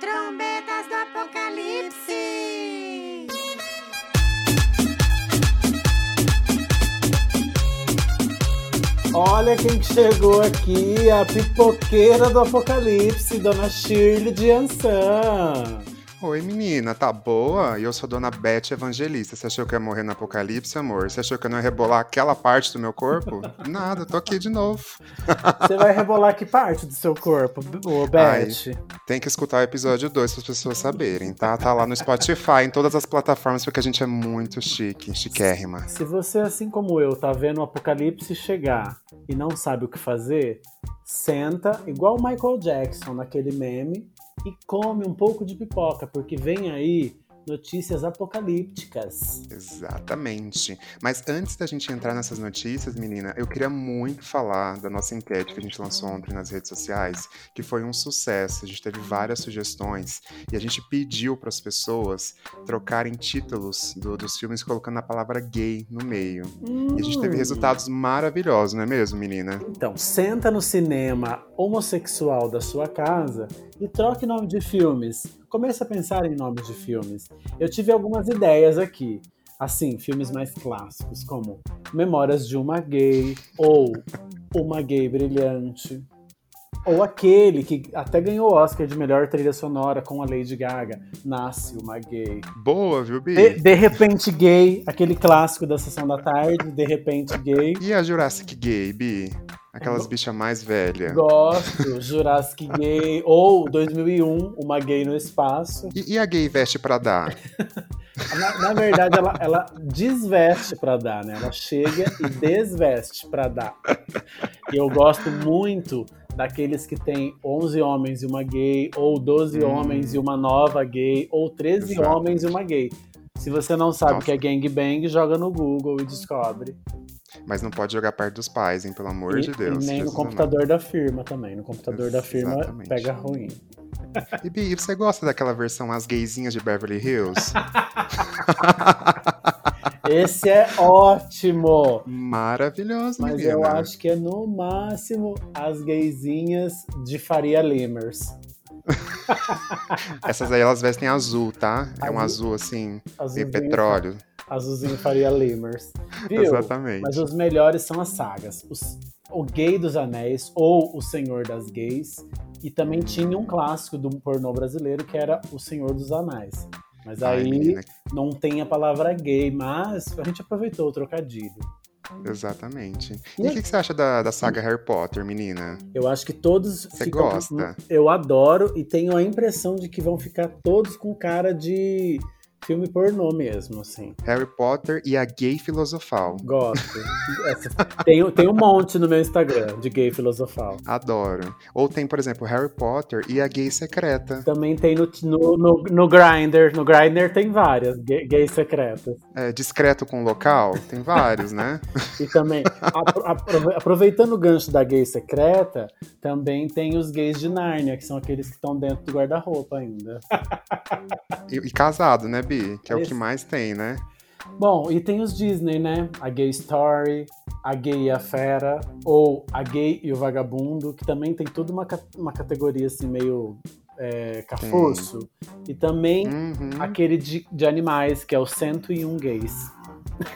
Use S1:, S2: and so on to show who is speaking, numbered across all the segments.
S1: Trombetas do Apocalipse!
S2: Olha quem que chegou aqui, a pipoqueira do apocalipse, Dona Shirley de Ansan.
S3: Oi, menina, tá boa? Eu sou Dona Beth Evangelista. Você achou que eu ia morrer no apocalipse, amor? Você achou que eu não ia rebolar aquela parte do meu corpo? Nada, tô aqui de novo.
S2: Você vai rebolar que parte do seu corpo, ô
S3: Ai.
S2: Beth?
S3: Tem que escutar o episódio 2 para as pessoas saberem, tá? Tá lá no Spotify, em todas as plataformas, porque a gente é muito chique, chiquérrima.
S2: Se você, assim como eu, tá vendo o apocalipse chegar e não sabe o que fazer, senta, igual o Michael Jackson naquele meme, e come um pouco de pipoca, porque vem aí notícias apocalípticas.
S3: Exatamente. Mas antes da gente entrar nessas notícias, menina, eu queria muito falar da nossa enquete que a gente lançou ontem nas redes sociais, que foi um sucesso. A gente teve várias sugestões e a gente pediu para as pessoas trocarem títulos do- dos filmes colocando a palavra gay no meio. E a gente teve
S2: Hum.
S3: resultados maravilhosos, não é mesmo, menina?
S2: Então, senta no cinema homossexual da sua casa e troque nome de filmes. Comece a pensar em nomes de filmes. Eu tive algumas ideias aqui. Assim, filmes mais clássicos, como Memórias de uma Gay, ou Uma Gay Brilhante. Ou aquele que até ganhou o Oscar de melhor trilha sonora com a Lady Gaga, Nasce uma Gay.
S3: Boa, viu, Bi?
S2: De, de repente gay, aquele clássico da sessão da tarde, de repente gay.
S3: E a Jurassic Gay, Bi? Aquelas
S2: Eu-
S3: bichas mais velhas.
S2: Gosto, Jurassic Gay, ou 2001, Uma Gay no Espaço.
S3: E, e a gay veste pra dar?
S2: Na, na verdade, ela, ela desveste pra dar, né? Ela chega e desveste pra dar. E eu gosto muito daqueles que tem 11 homens e uma gay, ou 12
S3: Hum.
S2: homens e uma nova gay, ou 13
S3: Exatamente.
S2: homens e uma gay. Se você não sabe o que é gangbang, joga no Google e descobre.
S3: Mas não pode jogar perto dos pais, hein? Pelo amor
S2: e,
S3: de Deus.
S2: e nem no computador da firma também. No computador da firma
S3: Exatamente.
S2: pega ruim.
S3: E Bi, você gosta daquela versão As Gaysinhas de Beverly Hills?
S2: Esse é ótimo!
S3: Maravilhoso,
S2: Mas
S3: menina.
S2: eu acho que é no máximo as gaysinhas de Faria Limers.
S3: Essas aí elas vestem azul, tá? É um
S2: Azul.
S3: azul assim, meio
S2: Azulzinho,
S3: petróleo.
S2: Azulzinho Faria Limers. Viu?
S3: Exatamente.
S2: Mas os melhores são as sagas. Os- o Gay dos Anéis ou O Senhor das Gays. E também tinha um clássico do pornô brasileiro que era O Senhor dos Anéis. Mas
S3: Ai,
S2: aí
S3: menina,
S2: não tem a palavra gay, mas a gente aproveitou o trocadilho.
S3: Exatamente.
S2: E
S3: o que, que você acha da, da saga Harry Potter, menina?
S2: Eu acho que todos
S3: Você
S2: ficam.
S3: gosta?
S2: Eu adoro e tenho a impressão de que vão ficar todos com cara de filme pornô mesmo, assim.
S3: Harry Potter e a Gay Filosofal.
S2: Gosto. Essa- tem, tem um monte no meu Instagram de gay filosofal.
S3: Adoro. Ou tem, por exemplo, Harry Potter e a Gay Secreta.
S2: Também tem no, no, no, no Grindr. No Grindr tem várias gay, gays secretas.
S3: É, discreto com local? Tem vários, né?
S2: E também, apro- apro- aproveitando o gancho da gay secreta, também tem os gays de Nárnia, que são aqueles que estão dentro do guarda-roupa ainda.
S3: E, e casado, né, Bi? Que é o que mais tem, né?
S2: Bom, e tem os Disney, né? A Gay Story, a Gay e a Fera, ou a Gay e o Vagabundo, que também tem tudo uma, uma categoria assim meio é, cafurso. E também
S3: Uhum.
S2: aquele de, de animais, que é o 101 Gays.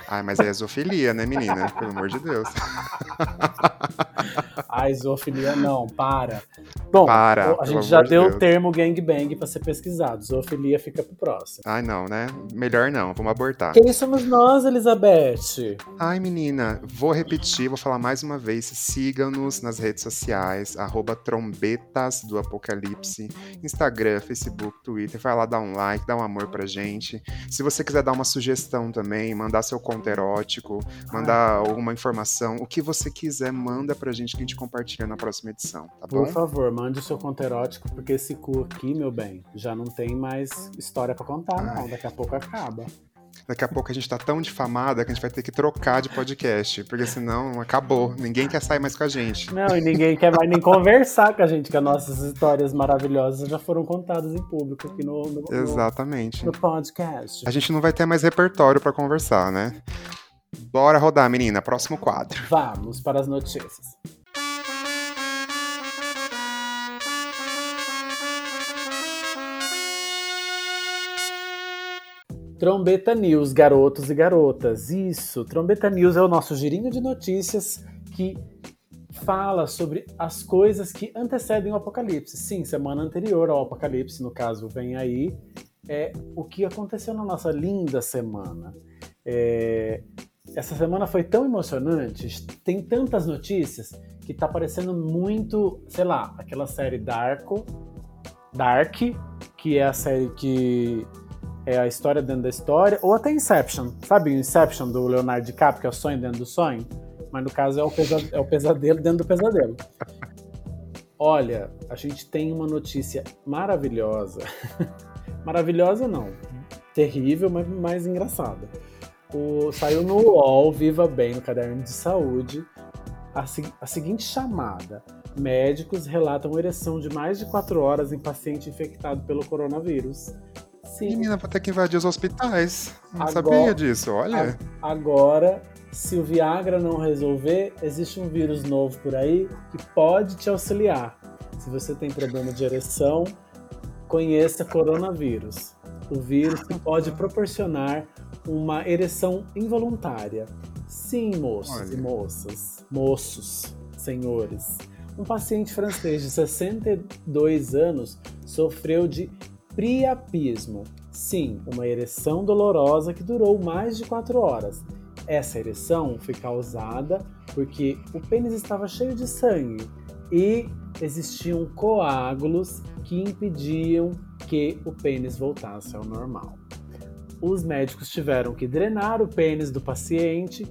S3: Ai, mas é zoofilia, né, menina? Pelo amor de Deus.
S2: A zoofilia não, para. Bom,
S3: Para,
S2: a gente já
S3: de
S2: deu o termo gangbang pra ser pesquisado. Zoofilia fica pro próximo.
S3: Ai, não, né? Melhor não, vamos abortar.
S2: Quem somos nós, Elizabeth?
S3: Ai, menina, vou repetir, vou falar mais uma vez. Sigam-nos nas redes sociais, arroba trombetas do apocalipse, Instagram, Facebook, Twitter. Vai lá dar um like, dá um amor pra gente. Se você quiser dar uma sugestão também, mandar seu conto erótico, mandar alguma informação, o que você quiser, manda pra gente que a gente compartilha na próxima edição, tá bom?
S2: Por favor, mande o seu conto erótico, porque esse cu aqui, meu bem, já não tem mais história pra contar, não.
S3: Ai.
S2: Daqui a pouco acaba.
S3: Daqui a pouco a gente tá tão difamada que a gente vai ter que trocar de podcast, porque senão acabou. Ninguém quer sair mais com a gente.
S2: Não, e ninguém quer mais nem conversar com a gente, que as nossas histórias maravilhosas já foram contadas em público aqui no, no,
S3: Exatamente.
S2: no podcast.
S3: A gente não vai ter mais repertório pra conversar, né? Bora rodar, menina. Próximo quadro.
S2: Vamos para as notícias. Trombeta News, garotos e garotas. Isso, Trombeta News é o nosso girinho de notícias que fala sobre as coisas que antecedem o apocalipse. Sim, semana anterior ao apocalipse, no caso, vem aí, é o que aconteceu na nossa linda semana. É, essa semana foi tão emocionante, tem tantas notícias que tá parecendo muito, sei lá, aquela série Darko, Dark, que é a série que é a história dentro da história, ou até Inception, sabe? Inception do Leonardo DiCaprio, que é o sonho dentro do sonho, mas no caso é o, pesadelo, é o pesadelo dentro do pesadelo. Olha, a gente tem uma notícia maravilhosa. maravilhosa não, terrível, mas mais engraçada o, saiu no UOL, Viva Bem, no caderno de saúde, a, a seguinte chamada. Médicos relatam ereção de mais de 4 horas em paciente infectado pelo coronavírus.
S3: Sim. Menina, vou ter que invadir os hospitais. Não agora, sabia disso, olha.
S2: A, agora, se o Viagra não resolver, existe um vírus novo por aí que pode te auxiliar. Se você tem problema de ereção, conheça coronavírus. O vírus que pode proporcionar uma ereção involuntária. Sim, moços Olha. e moças, moços, senhores. Um paciente francês de 62 anos sofreu de priapismo. Sim, uma ereção dolorosa que durou mais de 4 horas. Essa ereção foi causada porque o pênis estava cheio de sangue e existiam coágulos que impediam que o pênis voltasse ao normal os médicos tiveram que drenar o pênis do paciente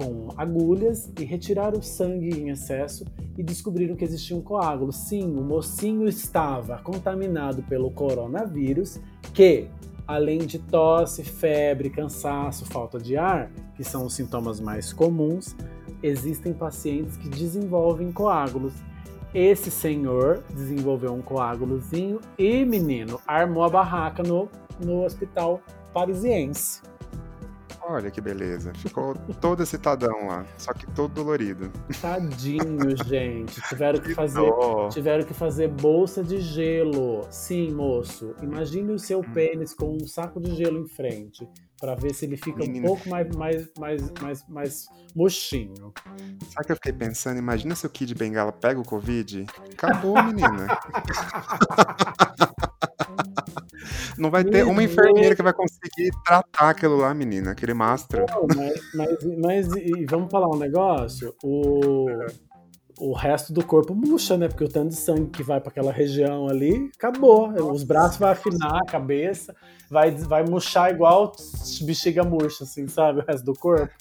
S2: com agulhas e retirar o sangue em excesso e descobriram que existia um coágulo. Sim, o mocinho estava contaminado pelo coronavírus, que, além de tosse, febre, cansaço, falta de ar, que são os sintomas mais comuns, existem pacientes que desenvolvem coágulos. Esse senhor desenvolveu um coágulozinho e, menino, armou a barraca no, no hospital parisiense.
S3: Olha que beleza. Ficou todo excitadão lá, só que todo dolorido.
S2: Tadinho, gente. Tiveram que, fazer, dó. tiveram que fazer bolsa de gelo. Sim, moço. Imagine o seu hum. pênis com um saco de gelo em frente, para ver se ele fica Menina. um pouco mais, mais, mais, mais, mais mochinho.
S3: Sabe o que eu fiquei pensando? Imagina se o Kid Bengala pega o Covid. Acabou, menina. Não vai ter uma enfermeira que vai conseguir tratar aquilo lá, menina, aquele mastro.
S2: mas, mas, mas e vamos falar um negócio? O, o resto do corpo murcha, né? Porque o tanto de sangue que vai para aquela região ali, acabou. Os braços vão afinar, a cabeça vai, vai murchar igual bexiga murcha, assim, sabe? O resto do corpo.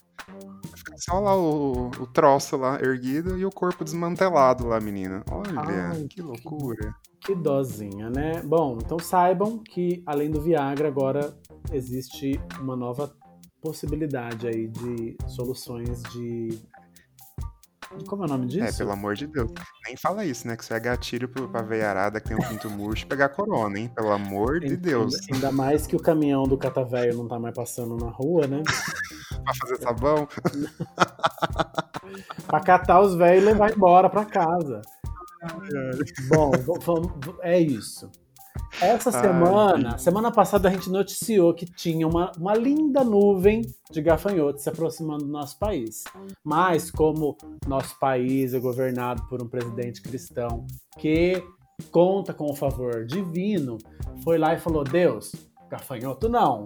S3: Só lá o, o troço lá erguido e o corpo desmantelado lá, menina. Olha, Ai, que loucura.
S2: Que dozinha, né? Bom, então saibam que além do Viagra, agora existe uma nova possibilidade aí de soluções de. Como é o nome disso?
S3: É, pelo amor de Deus. Nem fala isso, né? Que isso é gatilho pra veiarada que tem um pinto murcho pegar corona, hein? Pelo amor de Deus.
S2: Ainda mais que o caminhão do catavéio não tá mais passando na rua, né?
S3: pra fazer sabão?
S2: pra catar os velhos e levar embora pra casa. Bom, é isso. Essa semana, semana passada a gente noticiou que tinha uma, uma linda nuvem de gafanhotos se aproximando do nosso país. Mas como nosso país é governado por um presidente cristão que conta com o favor divino, foi lá e falou: Deus, gafanhoto não.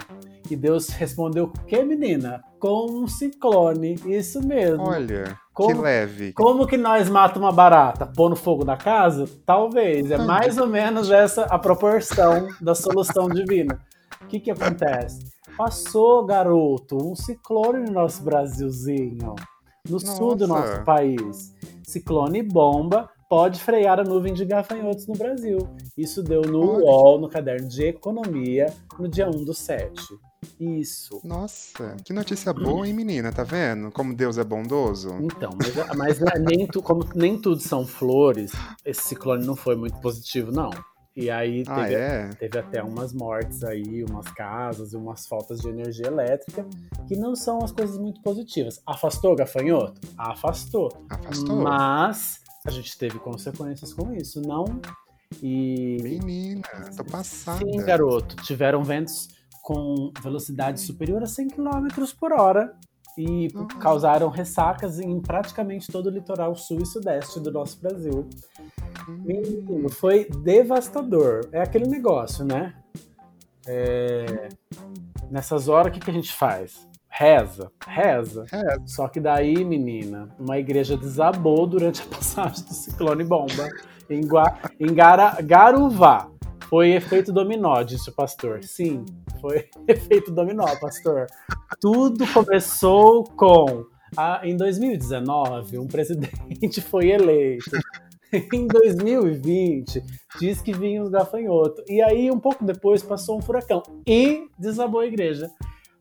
S2: E Deus respondeu: Que menina? Com um ciclone. Isso mesmo.
S3: Olha. Como, que leve.
S2: Como que nós matamos uma barata? Pôr no fogo da casa? Talvez. É mais ou menos essa a proporção da solução divina. O que que acontece? Passou, garoto, um ciclone no nosso Brasilzinho. No Nossa. sul do nosso país. Ciclone bomba pode frear a nuvem de gafanhotos no Brasil. Isso deu no UOL, no caderno de economia, no dia 1 do 7. Isso.
S3: Nossa, que notícia boa, hein, menina? Tá vendo? Como Deus é bondoso.
S2: Então, mas, mas é, nem tu, como nem tudo são flores, esse ciclone não foi muito positivo, não. E aí
S3: ah,
S2: teve,
S3: é?
S2: teve até umas mortes aí, umas casas e umas faltas de energia elétrica, que não são as coisas muito positivas. Afastou gafanhoto? Afastou.
S3: Afastou.
S2: Mas a gente teve consequências com isso, não? E.
S3: Menina, tô passada.
S2: Sim, garoto. Tiveram ventos com velocidade superior a 100 km por hora e
S3: Uhum.
S2: causaram ressacas em praticamente todo o litoral sul e sudeste do nosso Brasil. Menino, foi devastador. É aquele negócio, né? É, Nessas horas, o que, que a gente faz? Reza, reza.
S3: É,
S2: Só que daí, menina, uma igreja desabou durante a passagem do ciclone bomba em, Gua... em Gara... Garuvá. Foi efeito dominó, disse o pastor. Sim, foi efeito dominó, pastor. Tudo começou com. a- em 2019, um presidente foi eleito. Em 2020, diz que vinha os gafanhotos. E aí, um pouco depois, passou um furacão e desabou a igreja.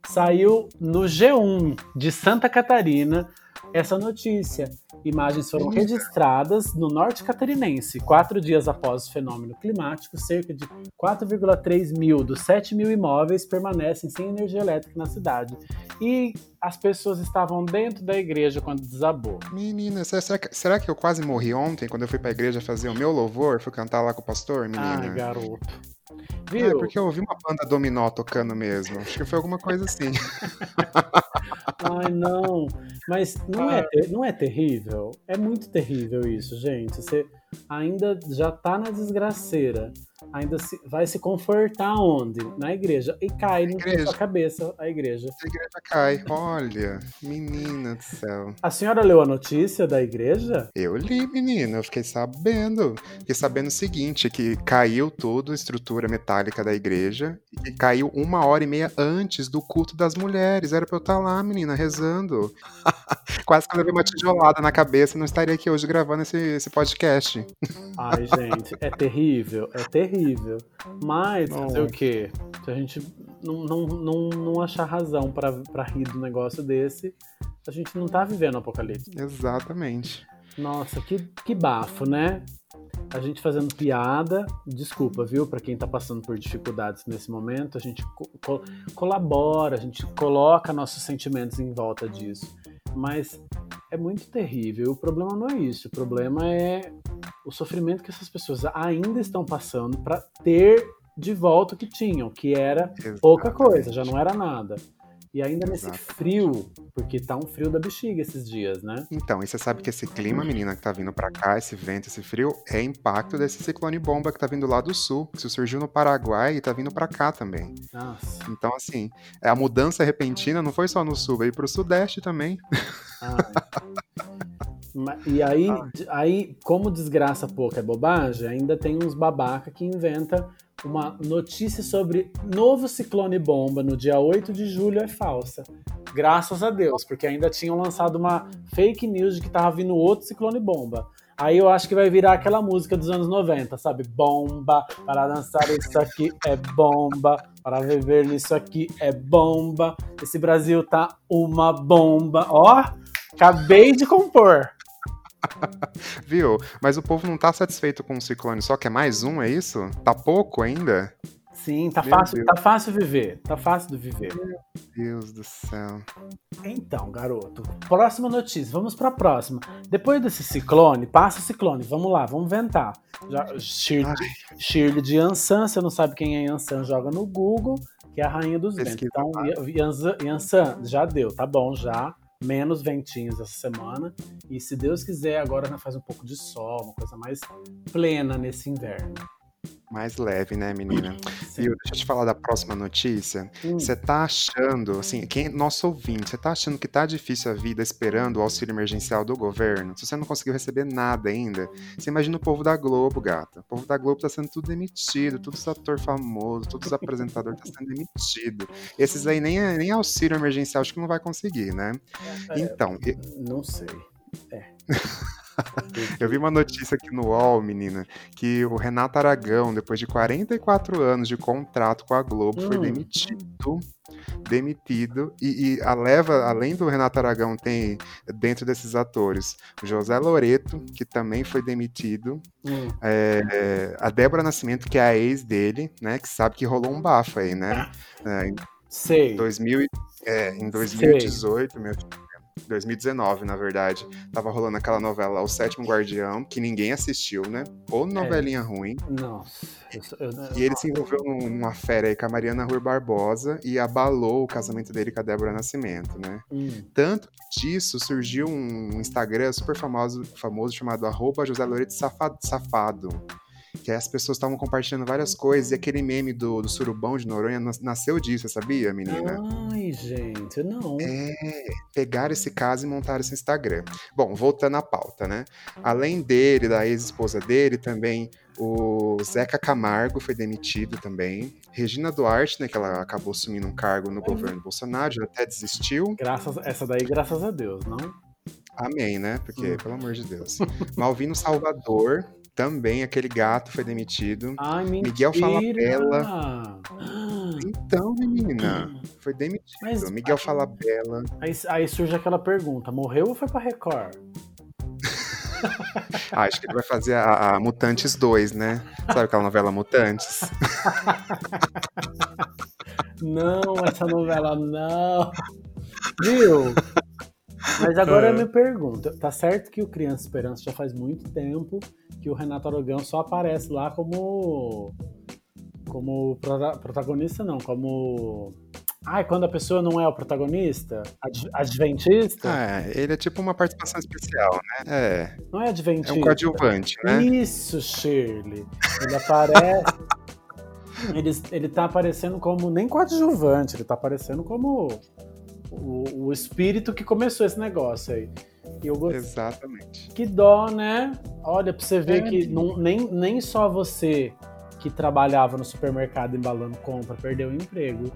S2: Saiu no G1 de Santa Catarina essa notícia. Imagens foram
S3: Eita.
S2: registradas no norte catarinense, quatro dias após o fenômeno climático. Cerca de 4,3 mil dos 7 mil imóveis permanecem sem energia elétrica na cidade. E as pessoas estavam dentro da igreja quando desabou.
S3: Menina, será, que, será que eu quase morri ontem quando eu fui pra igreja fazer o meu louvor? Fui cantar lá com o pastor, menina?
S2: Ai, garoto.
S3: É,
S2: Viu?
S3: porque eu ouvi uma banda dominó tocando mesmo. Acho que foi alguma coisa assim.
S2: Ai, não. Mas não
S3: Ah.
S2: é, ter- não é terrível? É muito terrível isso, gente. Você ainda já tá na desgraceira. Ainda se- vai se confortar onde? Na igreja. E cai na sua cabeça a igreja.
S3: A igreja cai. Olha, menina do céu.
S2: A senhora leu a notícia da igreja?
S3: Eu li, menina, eu fiquei sabendo. Fiquei sabendo o seguinte, que caiu toda a estrutura metálica da igreja e caiu uma hora e meia antes do culto das mulheres. Era pra eu estar lá, menina, rezando. Quase que eu levei uma tijolada na cabeça e não estaria aqui hoje gravando esse, esse podcast.
S2: Ai, gente, é terrível, é terrível. Mas, fazer o
S3: Nossa.
S2: quê? Se a gente não, não, não, não achar razão pra rir do negócio desse, a gente não tá vivendo o apocalipse.
S3: Exatamente.
S2: Nossa, que, que bafo, né? A gente fazendo piada, desculpa, viu, Pra quem tá passando por dificuldades nesse momento, a gente co- co- colabora, a gente coloca nossos sentimentos em volta disso. Mas é muito terrível. O problema não é isso, o problema é o sofrimento que essas pessoas ainda estão passando pra ter de volta o que tinham, que era pouca coisa, já não era nada. E ainda nesse
S3: Exato.
S2: frio, porque tá um frio da bexiga esses dias, né?
S3: Então, e você sabe que esse clima, menina, que tá vindo pra cá, esse vento, esse frio, é impacto desse ciclone bomba que tá vindo lá do sul, que surgiu no Paraguai e tá vindo pra cá também.
S2: Nossa.
S3: Então, assim, é, a mudança repentina não foi só no sul, veio pro sudeste também.
S2: Ai. Ma- E aí, de- aí, como desgraça pouca é bobagem, ainda tem uns babaca que inventa uma notícia sobre novo ciclone bomba no dia 8 de julho é falsa. Graças a Deus, porque ainda tinham lançado uma fake news de que tava vindo outro ciclone bomba. Aí eu acho que vai virar aquela música dos anos 90, sabe? Bomba, para dançar isso aqui é bomba, para viver nisso aqui é bomba. Esse Brasil tá uma bomba. Ó, acabei de compor.
S3: Viu? Mas o povo não tá satisfeito com o ciclone, só quer mais um, é isso? Tá pouco ainda?
S2: Sim, tá
S3: Meu
S2: fácil,
S3: Deus.
S2: tá fácil viver. Tá fácil de viver.
S3: Deus do céu.
S2: Então, garoto, próxima notícia. Vamos pra próxima. Depois desse ciclone, passa o ciclone. Vamos lá, vamos ventar. Já, Shirley, Shirley de Yansan, você não sabe quem é Yansan, joga no Google, que é a rainha dos ventos.
S3: Pesquisa
S2: Então,
S3: lá.
S2: Yansan, Yansan, já deu, tá bom, já. Menos ventinhos essa semana. E se Deus quiser, agora faz um pouco de sol, uma coisa mais plena nesse inverno.
S3: Mais leve, né, menina?
S2: Sim.
S3: Viu? Deixa eu te falar da próxima notícia.
S2: Hum.
S3: Você tá achando, assim, quem, nosso ouvinte, você tá achando que tá difícil a vida esperando o auxílio emergencial do governo? Se você não conseguiu receber nada ainda, você imagina o povo da Globo, gata. O povo da Globo tá sendo tudo demitido, todos os atores famosos, todos os apresentadores tá sendo demitido. Esses aí nem, nem auxílio emergencial acho que não vai conseguir, né?
S2: É,
S3: Então, e-
S2: Não sei.
S3: eu vi uma notícia aqui no UOL, menina, que o Renato Aragão, depois de 44 anos de contrato com a Globo, foi
S2: Hum.
S3: demitido. Demitido. E, e a leva, além do Renato Aragão, tem dentro desses atores o José Loreto, que também foi demitido.
S2: Hum.
S3: é, a Débora Nascimento, que é a ex dele, né? Que sabe que rolou um bafo aí, né? É,
S2: Sei.
S3: 2000, e- é, em 2018, meu filho. 2019, na verdade. Tava rolando aquela novela O Sétimo Guardião, que ninguém assistiu, né? Ou novelinha é. ruim.
S2: Nossa. Eu, eu,
S3: e ele se envolveu numa fera aí com a Mariana Rui Barbosa e abalou o casamento dele com a Débora Nascimento, né? Hum. Tanto disso surgiu um Instagram super famoso, famoso chamado arroba José Loreto Safado que as pessoas estavam compartilhando várias coisas, e aquele meme do, do surubão de Noronha nasceu disso, sabia, menina?
S2: Ai, gente, não.
S3: É, pegaram esse caso e montaram esse Instagram. Bom, voltando à pauta, né? Além dele, da ex-esposa dele, também o Zeca Camargo foi demitido também. Regina Duarte, né, que ela acabou assumindo um cargo no governo Bolsonaro, já até desistiu.
S2: Graças, essa daí, graças a Deus, não?
S3: Amém, né? Porque, hum. pelo amor de Deus. Malvino Salvador também aquele gato foi demitido.
S2: Ai, mentira.
S3: Miguel Falabella. Então, menina, foi demitido. Mas, Miguel Falabella.
S2: Aí, aí surge aquela pergunta: morreu ou foi pra Record?
S3: ah, acho que ele vai fazer a, a, Mutantes 2, né? Sabe aquela novela Mutantes?
S2: não, essa novela não. Viu? Mas agora eu é. me pergunto, tá certo que o Criança Esperança já faz muito tempo que o Renato Aragão só aparece lá como como protagonista não, como Ai, quando a pessoa não é o protagonista? Ad adventista?
S3: É, ele é tipo uma participação especial, né? É.
S2: Não é adventista.
S3: É um coadjuvante, né?
S2: Isso, Shirley. Ele aparece. ele, ele tá aparecendo como. Nem coadjuvante, ele tá aparecendo como o, o espírito que começou esse negócio aí.
S3: E gost... Exatamente.
S2: Que dó, né? Olha, pra você ver é, que não, nem, nem só você que trabalhava no supermercado embalando compra perdeu o emprego.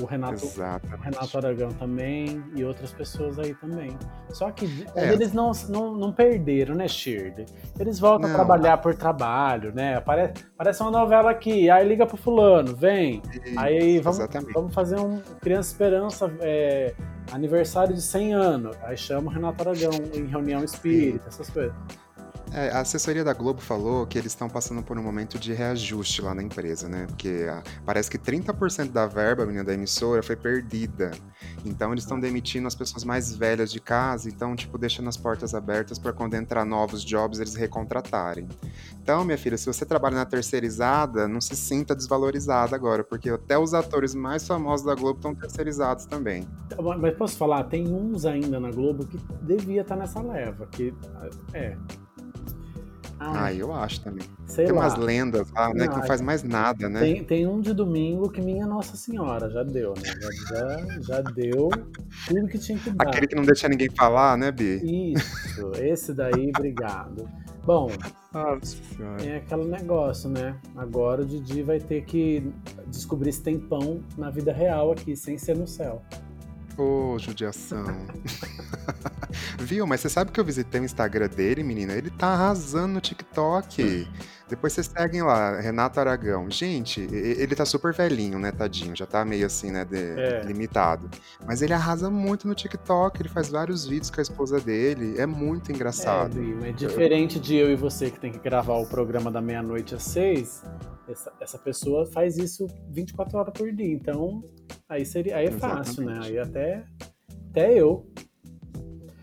S2: O Renato, o Renato Aragão também e outras pessoas aí também. Só que é. eles não, não, não perderam, né, Shirley? Eles voltam não. a trabalhar por trabalho, né? Parece, parece uma novela aqui, aí liga pro fulano, vem. Isso, aí vamos, vamos fazer um Criança Esperança, é, aniversário de 100 anos. Aí chama o Renato Aragão em reunião espírita, essas coisas.
S3: É, a assessoria da Globo falou que eles estão passando por um momento de reajuste lá na empresa, né? Porque a, parece que 30% da verba menina, da emissora foi perdida. Então eles estão demitindo as pessoas mais velhas de casa, então, tipo, deixando as portas abertas para quando entrar novos jobs eles recontratarem. Então, minha filha, se você trabalha na terceirizada, não se sinta desvalorizada agora, porque até os atores mais famosos da Globo estão terceirizados também.
S2: Mas posso falar, tem uns ainda na Globo que devia estar tá nessa leva, que é,
S3: ah, eu acho também. Sei tem lá. umas lendas lá, né, que não faz mais nada, né?
S2: Tem, tem um de domingo que minha Nossa Senhora já deu, né? Já, já, deu tudo que tinha que dar.
S3: Aquele que não deixa ninguém falar, né,
S2: Bi? Isso, esse daí, obrigado. Bom, ah, é aquele negócio, né? Agora o Didi vai ter que descobrir se tem pão na vida real aqui, sem ser no céu.
S3: Ô, oh, judiação. Viu? Mas você sabe que eu visitei o Instagram dele, menina? Ele tá arrasando no TikTok. Depois vocês seguem lá, Renato Aragão. Gente, ele tá super velhinho, né, tadinho? Já tá meio assim, né, de, é. limitado. Mas ele arrasa muito no TikTok, ele faz vários vídeos com a esposa dele. É muito engraçado.
S2: É, é diferente de eu e você que tem que gravar o programa da meia-noite às seis. Essa, essa pessoa faz isso 24 horas por dia. Então, aí, seria, aí é Exatamente. fácil, né? Aí até, até eu.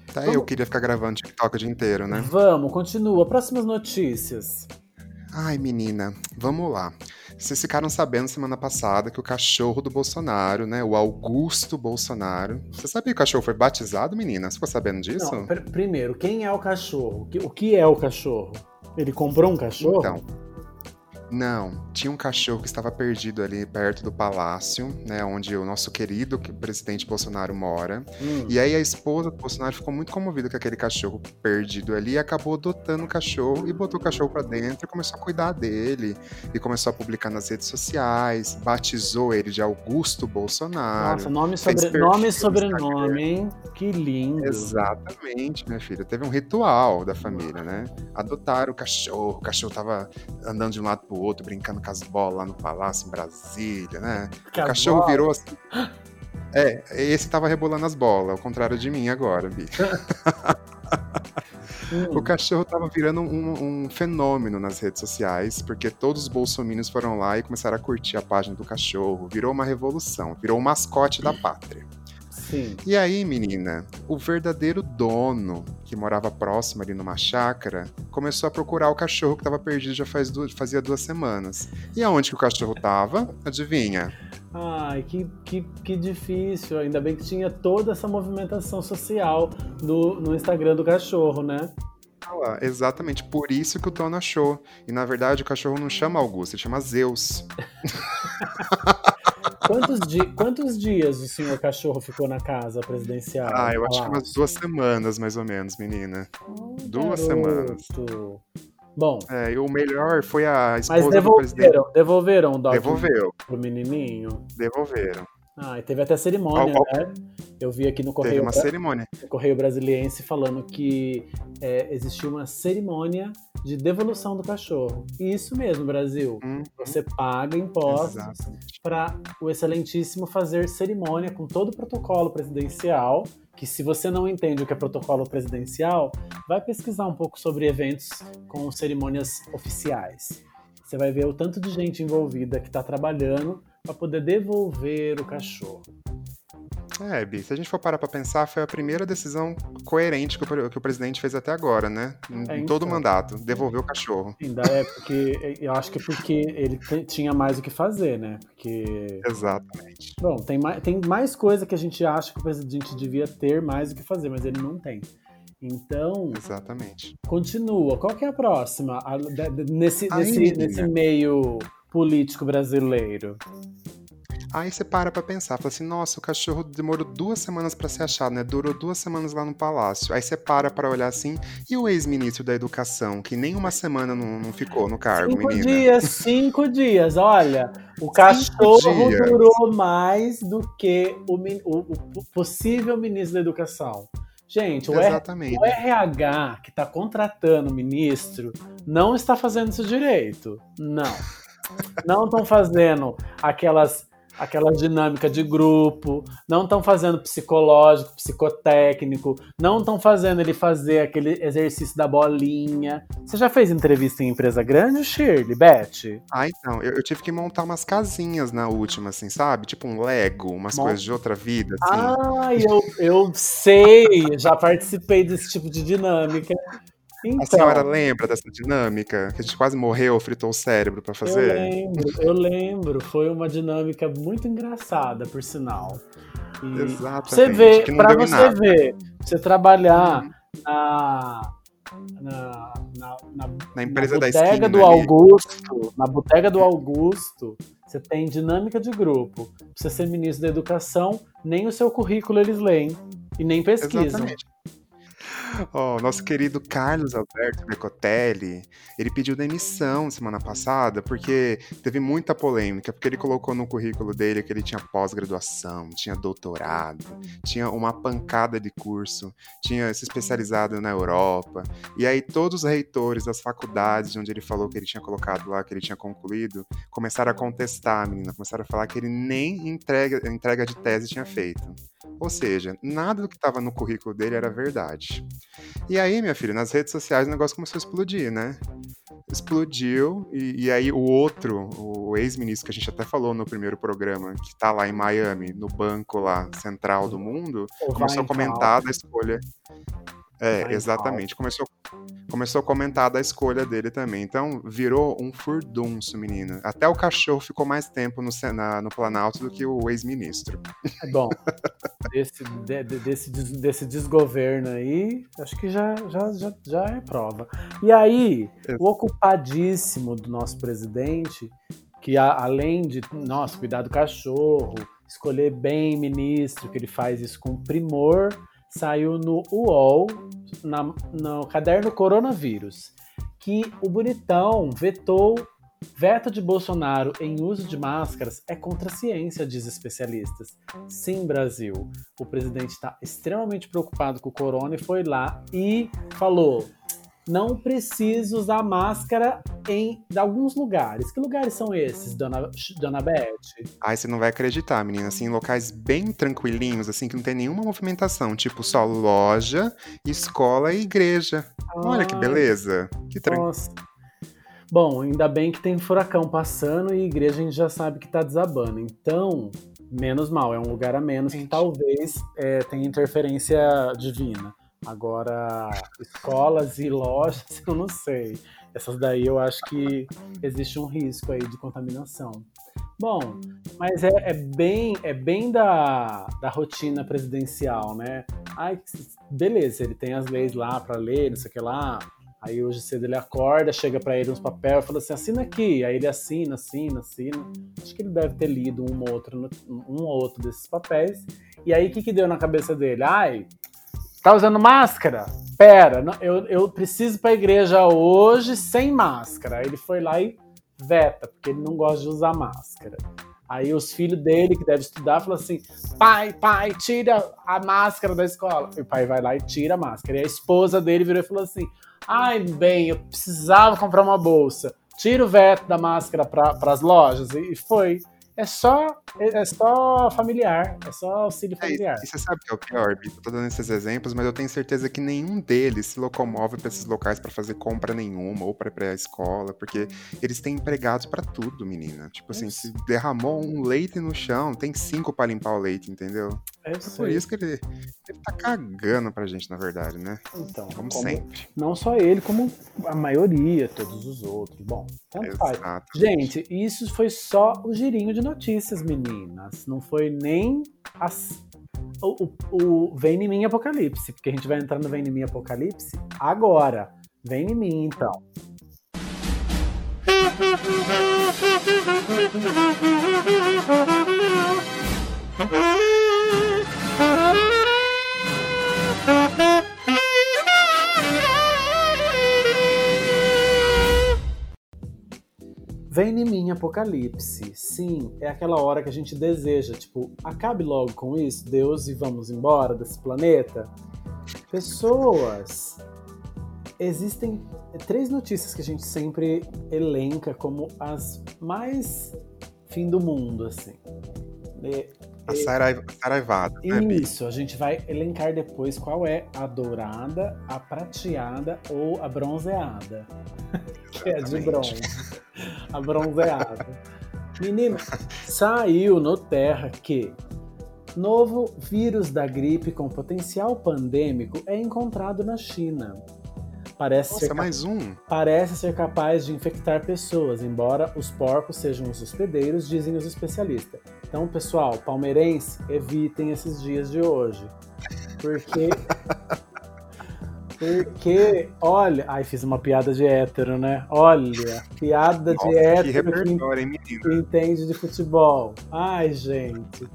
S3: Até Vamos... eu queria ficar gravando TikTok o dia inteiro, né?
S2: Vamos, continua. Próximas notícias.
S3: Ai, menina, vamos lá. Vocês ficaram sabendo semana passada que o cachorro do Bolsonaro, né? O Augusto Bolsonaro. Você sabia que o cachorro foi batizado, menina? Você ficou sabendo disso? Não,
S2: pr primeiro, quem é o cachorro? O que é o cachorro? Ele comprou um cachorro?
S3: Então, não, tinha um cachorro que estava perdido ali perto do palácio, né, onde o nosso querido presidente Bolsonaro mora. Hum. E aí a esposa do Bolsonaro ficou muito comovida com aquele cachorro perdido ali e acabou adotando o cachorro e botou o cachorro para dentro e começou a cuidar dele e começou a publicar nas redes sociais, batizou ele de Augusto Bolsonaro.
S2: Nossa, nome, sobre, nome e sobrenome, hein? Que lindo.
S3: Exatamente, minha filha. Teve um ritual da família, né? Adotaram o cachorro, o cachorro tava andando de um lado pro outro, brincando com as bolas lá no palácio em Brasília, né? Que o cachorro virou assim. É, esse tava rebolando as bolas, ao contrário de mim agora, Bi. Hum. O cachorro tava virando um, um, fenômeno nas redes sociais, porque todos os bolsominions foram lá e começaram a curtir a página do cachorro. Virou uma revolução, virou o mascote da pátria.
S2: Sim.
S3: E aí, menina, o verdadeiro dono, que morava próximo ali numa chácara, começou a procurar o cachorro que estava perdido já faz duas, fazia duas semanas. E aonde que o cachorro tava? Adivinha?
S2: Ai, que, que, que difícil. Ainda bem que tinha toda essa movimentação social no, no Instagram do cachorro, né?
S3: Ah, exatamente, por isso que o dono achou. E na verdade o cachorro não chama Augusto, ele chama Zeus.
S2: Quantos, di quantos dias o senhor cachorro ficou na casa presidencial?
S3: Ah, eu acho que umas duas semanas, mais ou menos, menina.
S2: Oh,
S3: duas
S2: garoto. Bom,
S3: É, e o melhor foi a
S2: mas
S3: esposa do presidente.
S2: devolveram, devolveram o dog
S3: Devolveu,
S2: pro menininho.
S3: devolveram.
S2: Ah, e teve até cerimônia,
S3: Qual-
S2: né? Eu vi aqui no
S3: Teve
S2: Correio,
S3: uma
S2: Bra-
S3: cerimônia.
S2: no Correio Brasiliense falando que é, existiu uma cerimônia de devolução do cachorro. E isso mesmo, Brasil.
S3: Hum,
S2: Você paga impostos para o Excelentíssimo fazer cerimônia com todo o protocolo presidencial. Que se você não entende o que é protocolo presidencial, vai pesquisar um pouco sobre eventos com cerimônias oficiais. Você vai ver o tanto de gente envolvida que está trabalhando para poder devolver o cachorro.
S3: É, Bi, se a gente for parar pra pensar, foi a primeira decisão coerente que o, que o presidente fez até agora, né? Em,
S2: É,
S3: em todo o
S2: então.
S3: mandato. Devolver o cachorro.
S2: Ainda é porque eu acho que é porque ele tinha mais o que fazer, né? Porque
S3: Exatamente.
S2: Bom, tem mais, tem mais coisa que a gente acha que o presidente devia ter mais o que fazer, mas ele não tem. Então,
S3: Exatamente.
S2: continua. Qual que é a próxima? A- nesse, nesse, nesse meio político brasileiro.
S3: Aí você para pra pensar, fala assim, nossa, o cachorro demorou duas semanas pra ser achado, né? Durou duas semanas lá no palácio. Aí você para pra olhar assim, e o ex-ministro da educação, que nem uma semana não, não ficou no cargo,
S2: cinco
S3: menina?
S2: dias, cinco dias. Olha, o cachorro
S3: dias.
S2: durou mais do que o, o- o possível ministro da educação. Gente, o, R- o RH que está contratando o ministro não está fazendo isso direito. Não. Não estão fazendo aquelas aquela dinâmica de grupo, não estão fazendo psicológico, psicotécnico, não estão fazendo ele fazer aquele exercício da bolinha. Você já fez entrevista em empresa grande, Shirley, Beth?
S3: Ah, então, eu, eu tive que montar umas casinhas na última, assim, sabe? Tipo um Lego, umas
S2: Mon-
S3: coisas de outra vida, assim.
S2: Ah, eu, eu sei, já participei desse tipo de dinâmica. Então,
S3: A senhora lembra dessa dinâmica? Que a gente quase morreu, fritou o cérebro
S2: Eu
S3: fazer?
S2: lembro, eu lembro. Foi uma dinâmica muito engraçada, por sinal. E
S3: Exatamente.
S2: você vê, pra você
S3: nada.
S2: ver, você trabalhar na, na, na, na,
S3: Na empresa
S2: na
S3: da esquina
S2: do
S3: ali.
S2: Augusto, na bodega do Augusto, você tem dinâmica de grupo. Pra você ser ministro da educação, nem o seu currículo eles leem e nem pesquisam.
S3: Exatamente. Ó, nosso querido Carlos Alberto Becotelli, ele pediu demissão semana passada porque teve muita polêmica, porque ele colocou no currículo dele que ele tinha pós-graduação, tinha doutorado, tinha uma pancada de curso, tinha se especializado na Europa. E aí todos os reitores das faculdades de onde ele falou que ele tinha colocado lá, que ele tinha concluído, começaram a contestar, menina, começaram a falar que ele nem entrega, entrega de tese tinha feito. Ou seja, nada do que estava no currículo dele era verdade. E aí, minha filha, nas redes sociais o negócio começou a explodir, né? Explodiu, e, e aí o outro, o ex-ministro que a gente até falou no primeiro programa, que tá lá em Miami, no banco lá central do mundo,
S2: Ou
S3: começou a comentar da escolha. É, exatamente. Começou, começou a comentar da escolha dele também. Então, virou um furdunço, menina. Até o cachorro ficou mais tempo no, no Planalto do que o ex-ministro.
S2: É bom. Desse, de- de- desse, des- desse desgoverno aí, acho que já, já, já, já é prova. E aí, o ocupadíssimo do nosso presidente, que a- além de, nossa, cuidar do cachorro, escolher bem ministro, que ele faz isso com primor, saiu no UOL, na- no caderno Coronavírus, que o bonitão vetou Veto de Bolsonaro em uso de máscaras é contra a ciência, diz especialistas. Sim, Brasil. O presidente está extremamente preocupado com o corona e foi lá e falou: não preciso usar máscara em alguns lugares. Que lugares são esses, dona, dona Beth?
S3: Aí você não vai acreditar, menina, assim, locais bem tranquilinhos, assim, que não tem nenhuma movimentação, tipo só loja, escola e igreja. Olha que
S2: Ai,
S3: beleza. Que tranquilo.
S2: Nossa. Bom, ainda bem que tem furacão passando e a igreja a gente já sabe que tá desabando. Então, menos mal, é um lugar a menos que
S3: Gente.
S2: talvez é, tenha interferência divina. Agora, escolas e lojas, eu não sei. Essas daí eu acho que existe um risco aí de contaminação. Bom, mas é, é bem, é bem da, da rotina presidencial, né? Ai, beleza, ele tem as leis lá para ler, não sei o que lá. Aí hoje cedo ele acorda, chega para ele uns papéis e fala assim: assina aqui. Aí ele assina, assina, assina. Acho que ele deve ter lido um ou outro, um ou outro desses papéis. E aí o que, que deu na cabeça dele? Ai, tá usando máscara? Pera, eu, eu preciso ir pra igreja hoje sem máscara. Ele foi lá e veta, porque ele não gosta de usar máscara. Aí os filhos dele, que devem estudar, falam assim: pai, pai, tira a máscara da escola. E o pai vai lá e tira a máscara. E a esposa dele virou e falou assim: ai, bem, eu precisava comprar uma bolsa. Tira o veto da máscara para as lojas. E foi. É só, é só familiar, é só auxílio
S3: É, e,
S2: familiar.
S3: e você sabe o que é o pior, Bito? Tô dando esses exemplos, mas eu tenho certeza que nenhum deles se locomove pra esses locais pra fazer compra nenhuma ou pra ir pra escola, porque eles têm empregados pra tudo, menina. Tipo assim, se derramou um leite no chão, tem cinco pra limpar o leite, entendeu?
S2: É
S3: É
S2: isso
S3: por isso que ele, ele tá cagando pra gente, na verdade, né?
S2: Então,
S3: Como,
S2: como-
S3: sempre.
S2: não só ele, como a maioria, todos os outros. Bom, tanto faz. Gente, isso foi só o girinho de notícias, meninas. Não foi nem as- o, o, o Vem em mim Apocalipse, porque a gente vai entrar no Vem em mim Apocalipse agora. Vem em mim, então. Vem em mim Apocalipse. Sim, é aquela hora que a gente deseja, tipo, acabe logo com isso, Deus, e vamos embora desse planeta. Pessoas. Existem três notícias que a gente sempre elenca como as mais fim do mundo, assim. E-
S3: A Saraiva- Saraivada, né,
S2: isso, a gente vai elencar depois qual é a dourada, a prateada ou a bronzeada. que é de bronze. A bronzeada. Menino, saiu no Terra que novo vírus da gripe com potencial pandêmico é encontrado na China. Parece ser
S3: Nossa, mais um?
S2: parece ser capaz de infectar pessoas, embora os porcos sejam os hospedeiros, dizem os especialistas. Então, pessoal, palmeirense, evitem esses dias de hoje. Porque. Porque, olha. Ai, fiz uma piada de hétero, né? Olha, piada
S3: Nossa,
S2: de
S3: que
S2: hétero que
S3: menino?
S2: que entende de futebol. Ai, gente.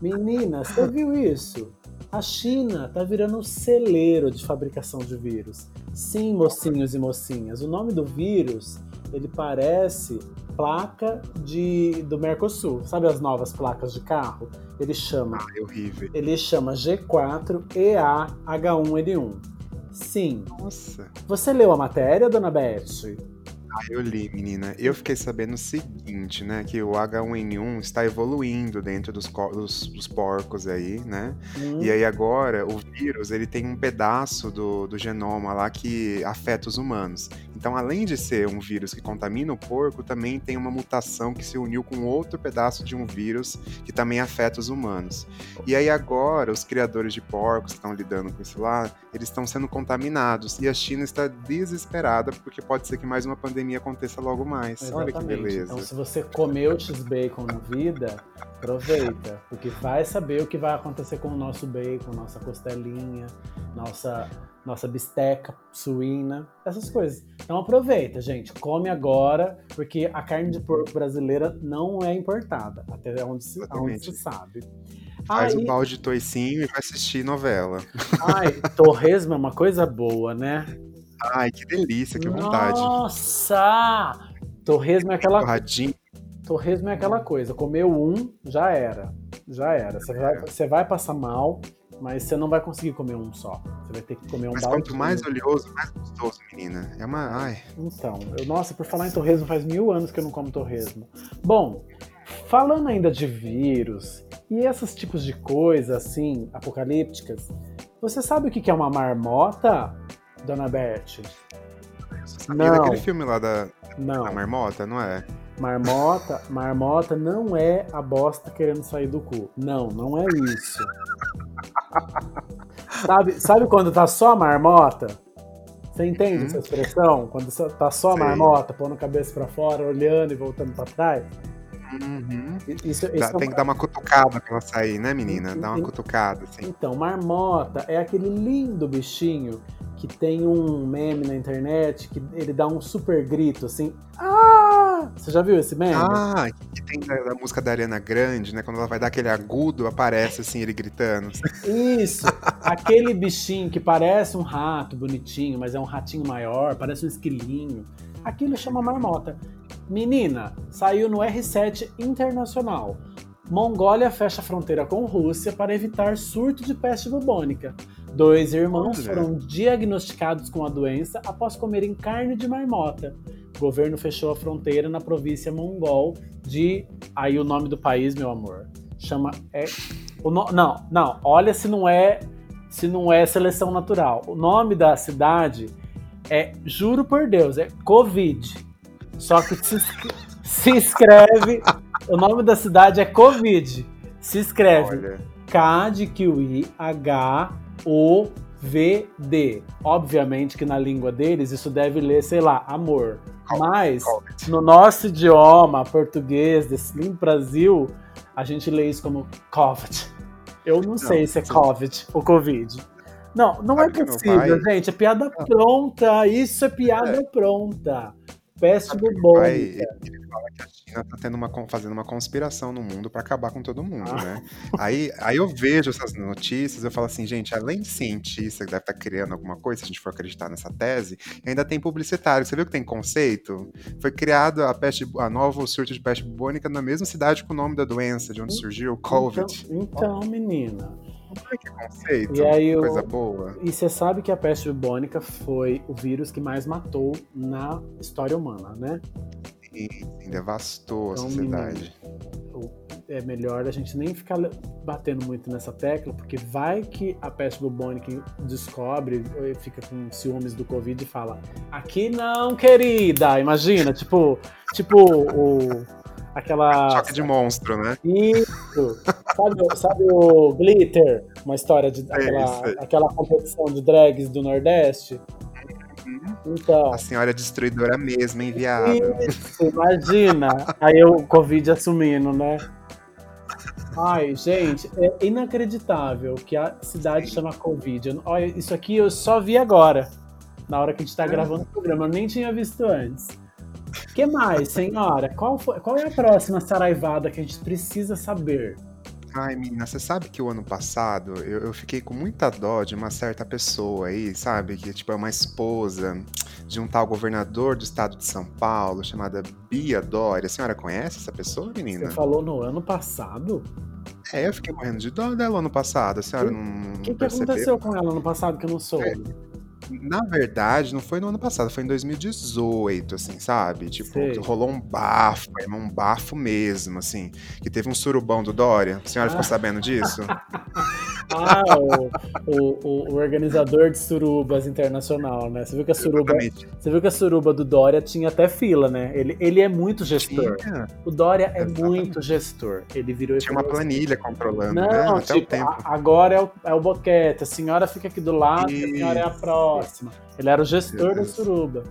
S2: Menina, você viu isso? A China tá virando um celeiro de fabricação de vírus. Sim, mocinhos e mocinhas. O nome do vírus, ele parece placa de, do Mercosul. Sabe as novas placas de carro? Ele chama,
S3: Ah, é horrível.
S2: ele chama G4EAH1N1. Sim.
S3: Nossa.
S2: Você leu a matéria, dona Beth?
S3: Ah, eu li, menina. Eu fiquei sabendo o seguinte, né? Que o H1N1 está evoluindo dentro dos, dos- dos porcos aí, né? E aí agora o vírus ele tem um pedaço do, do genoma lá que afeta os humanos. Então, além de ser um vírus que contamina o porco, também tem uma mutação que se uniu com outro pedaço de um vírus que também afeta os humanos. E aí agora os criadores de porcos que estão lidando com isso lá, eles estão sendo contaminados e a China está desesperada porque pode ser que mais uma pandemia aconteça logo mais. Olha que
S2: Exatamente.
S3: beleza.
S2: Então, se você comeu X-Bacon na vida, aproveita. Porque vai saber o que vai acontecer com o nosso bacon, nossa costelinha, nossa, nossa bisteca suína, essas coisas. Então aproveita, gente. Come agora, porque a carne de porco brasileira não é importada, até onde se, aonde
S3: Exatamente.
S2: se sabe.
S3: Faz
S2: Aí-
S3: um balde de toicinho e vai assistir novela.
S2: Ai, torresmo é uma coisa boa, né?
S3: Ai, que delícia, que vontade.
S2: Nossa! Torresmo é aquela
S3: Torradinho.
S2: Torresmo é aquela coisa, comeu um, já era. Já era. Você vai, você vai passar mal, mas você não vai conseguir comer um só. Você vai ter que comer um
S3: Mas
S2: balde.
S3: quanto mais oleoso, mais gostoso, menina. É uma. Ai.
S2: Então, eu, nossa, por falar em torresmo, faz mil anos que eu não como torresmo. Bom, falando ainda de vírus e esses tipos de coisas, assim, apocalípticas, você sabe o que é uma marmota, dona Beth?
S3: Você sabia
S2: Não.
S3: daquele filme lá da,
S2: Não.
S3: da marmota, não é?
S2: Marmota, marmota não é a bosta querendo sair do cu. Não, não é isso. Sabe, sabe quando tá só a marmota? Você entende
S3: Uhum.
S2: essa expressão? Quando tá só a marmota, pondo a cabeça pra fora, olhando e voltando pra trás?
S3: Uhum.
S2: Isso,
S3: Dá-
S2: isso é
S3: tem
S2: um-
S3: que dar uma cutucada pra ela sair, né, menina? Dá uma cutucada, assim.
S2: Então, marmota é aquele lindo bichinho que tem um meme na internet que ele dá um super grito assim. Ah! Você já viu esse meme?
S3: Ah, que tem da, da música da Ariana Grande, né? Quando ela vai dar aquele agudo, aparece assim ele gritando.
S2: Isso! Aquele bichinho que parece um rato bonitinho, mas é um ratinho maior, parece um esquilinho. Aquilo chama marmota. Menina, saiu no R7 Internacional. Mongólia fecha a fronteira com Rússia para evitar surto de peste bubônica. Dois irmãos
S3: Olha.
S2: foram diagnosticados com a doença após comerem carne de marmota. Governo fechou a fronteira na província mongol de. Aí o nome do país, meu amor. Chama. É... O no... Não, não. Olha se não é. Se não é seleção natural. O nome da cidade é. Juro por Deus, é Covid. Só que se, se escreve. o nome da cidade é Covid. Se escreve
S3: Olha,
S2: K de kiwi, H, O, V, D. Obviamente que na língua deles isso deve ler, sei lá, amor. Mas no nosso idioma português, desse lindo Brasil, a gente lê isso como Covid. Eu não, sei se é. Covid ou Covid. Não, não
S3: Sabe
S2: é
S3: que meu
S2: possível, gente. É piada pronta. Isso é piada pronta. Peste bubônica.
S3: ele fala que a China tá tendo uma, fazendo uma conspiração no mundo pra acabar com todo mundo,
S2: Ah.
S3: né? Aí, aí eu vejo essas notícias, eu falo assim, gente, além de cientista que deve estar criando alguma coisa, se a gente for acreditar nessa tese, ainda tem publicitário. Você viu que tem conceito? Foi criado a peste, a nova surto de peste bubônica na mesma cidade com o nome da doença, de onde surgiu, Covid.
S2: Então, então, menina.
S3: Olha que conceito,
S2: E aí eu-
S3: coisa boa.
S2: E você sabe que a peste bubônica foi o vírus que mais matou na história humana, né?
S3: E devastou a
S2: Então,
S3: sociedade.
S2: É melhor a gente nem ficar batendo muito nessa tecla, porque vai que a peste bubônica descobre, eh, fica com ciúmes do Covid e fala: Aqui não, querida! Imagina, tipo, tipo o. Aquela.
S3: Choque de monstro, né?
S2: Isso! Sabe, sabe o Glitter? Uma história de aquela,
S3: sei.
S2: aquela competição de drags do Nordeste? Então.
S3: A senhora destruidora mesmo, hein, viado?
S2: Isso, imagina. Aí o Covid assumindo, né? Ai, gente, é inacreditável que a cidade chama Covid. Olha, isso aqui eu só vi agora, na hora que a gente tá gravando o programa. Eu nem tinha visto antes. O que mais, senhora? Qual, foi- qual é a próxima saraivada que a gente precisa saber?
S3: Ai, menina, você sabe que o ano passado eu, eu fiquei com muita dó de uma certa pessoa aí, sabe? Que tipo é uma esposa de um tal governador do estado de São Paulo, chamada Bia Dória. A senhora conhece essa pessoa, menina?
S2: Você falou no ano passado?
S3: É, eu fiquei morrendo de dó dela ano passado. A senhora não,
S2: O que, que
S3: percebeu?
S2: aconteceu com ela no passado que eu não soube?
S3: Na verdade, não foi no ano passado, foi em 2018, assim, sabe? Tipo,
S2: Sei.
S3: rolou um bafo, um bafo mesmo, assim. Que teve um surubão do Dória. A senhora ficou
S2: Ah.
S3: sabendo disso?
S2: Ah, o, o- o- o organizador de surubas internacional, né? Você viu que a suruba,
S3: Exatamente.
S2: você viu que a suruba do Dória tinha até fila, né? Ele, ele é muito gestor.
S3: Tinha,
S2: O Dória é
S3: Exatamente.
S2: muito gestor. Ele virou e
S3: tinha uma
S2: assim,
S3: planilha controlando, né?
S2: Não,
S3: Até o
S2: tipo,
S3: tempo.
S2: a- agora é o, é o boquete, a senhora fica aqui do lado, a senhora é a
S3: Isso.
S2: Próxima. Ele era o gestor da suruba.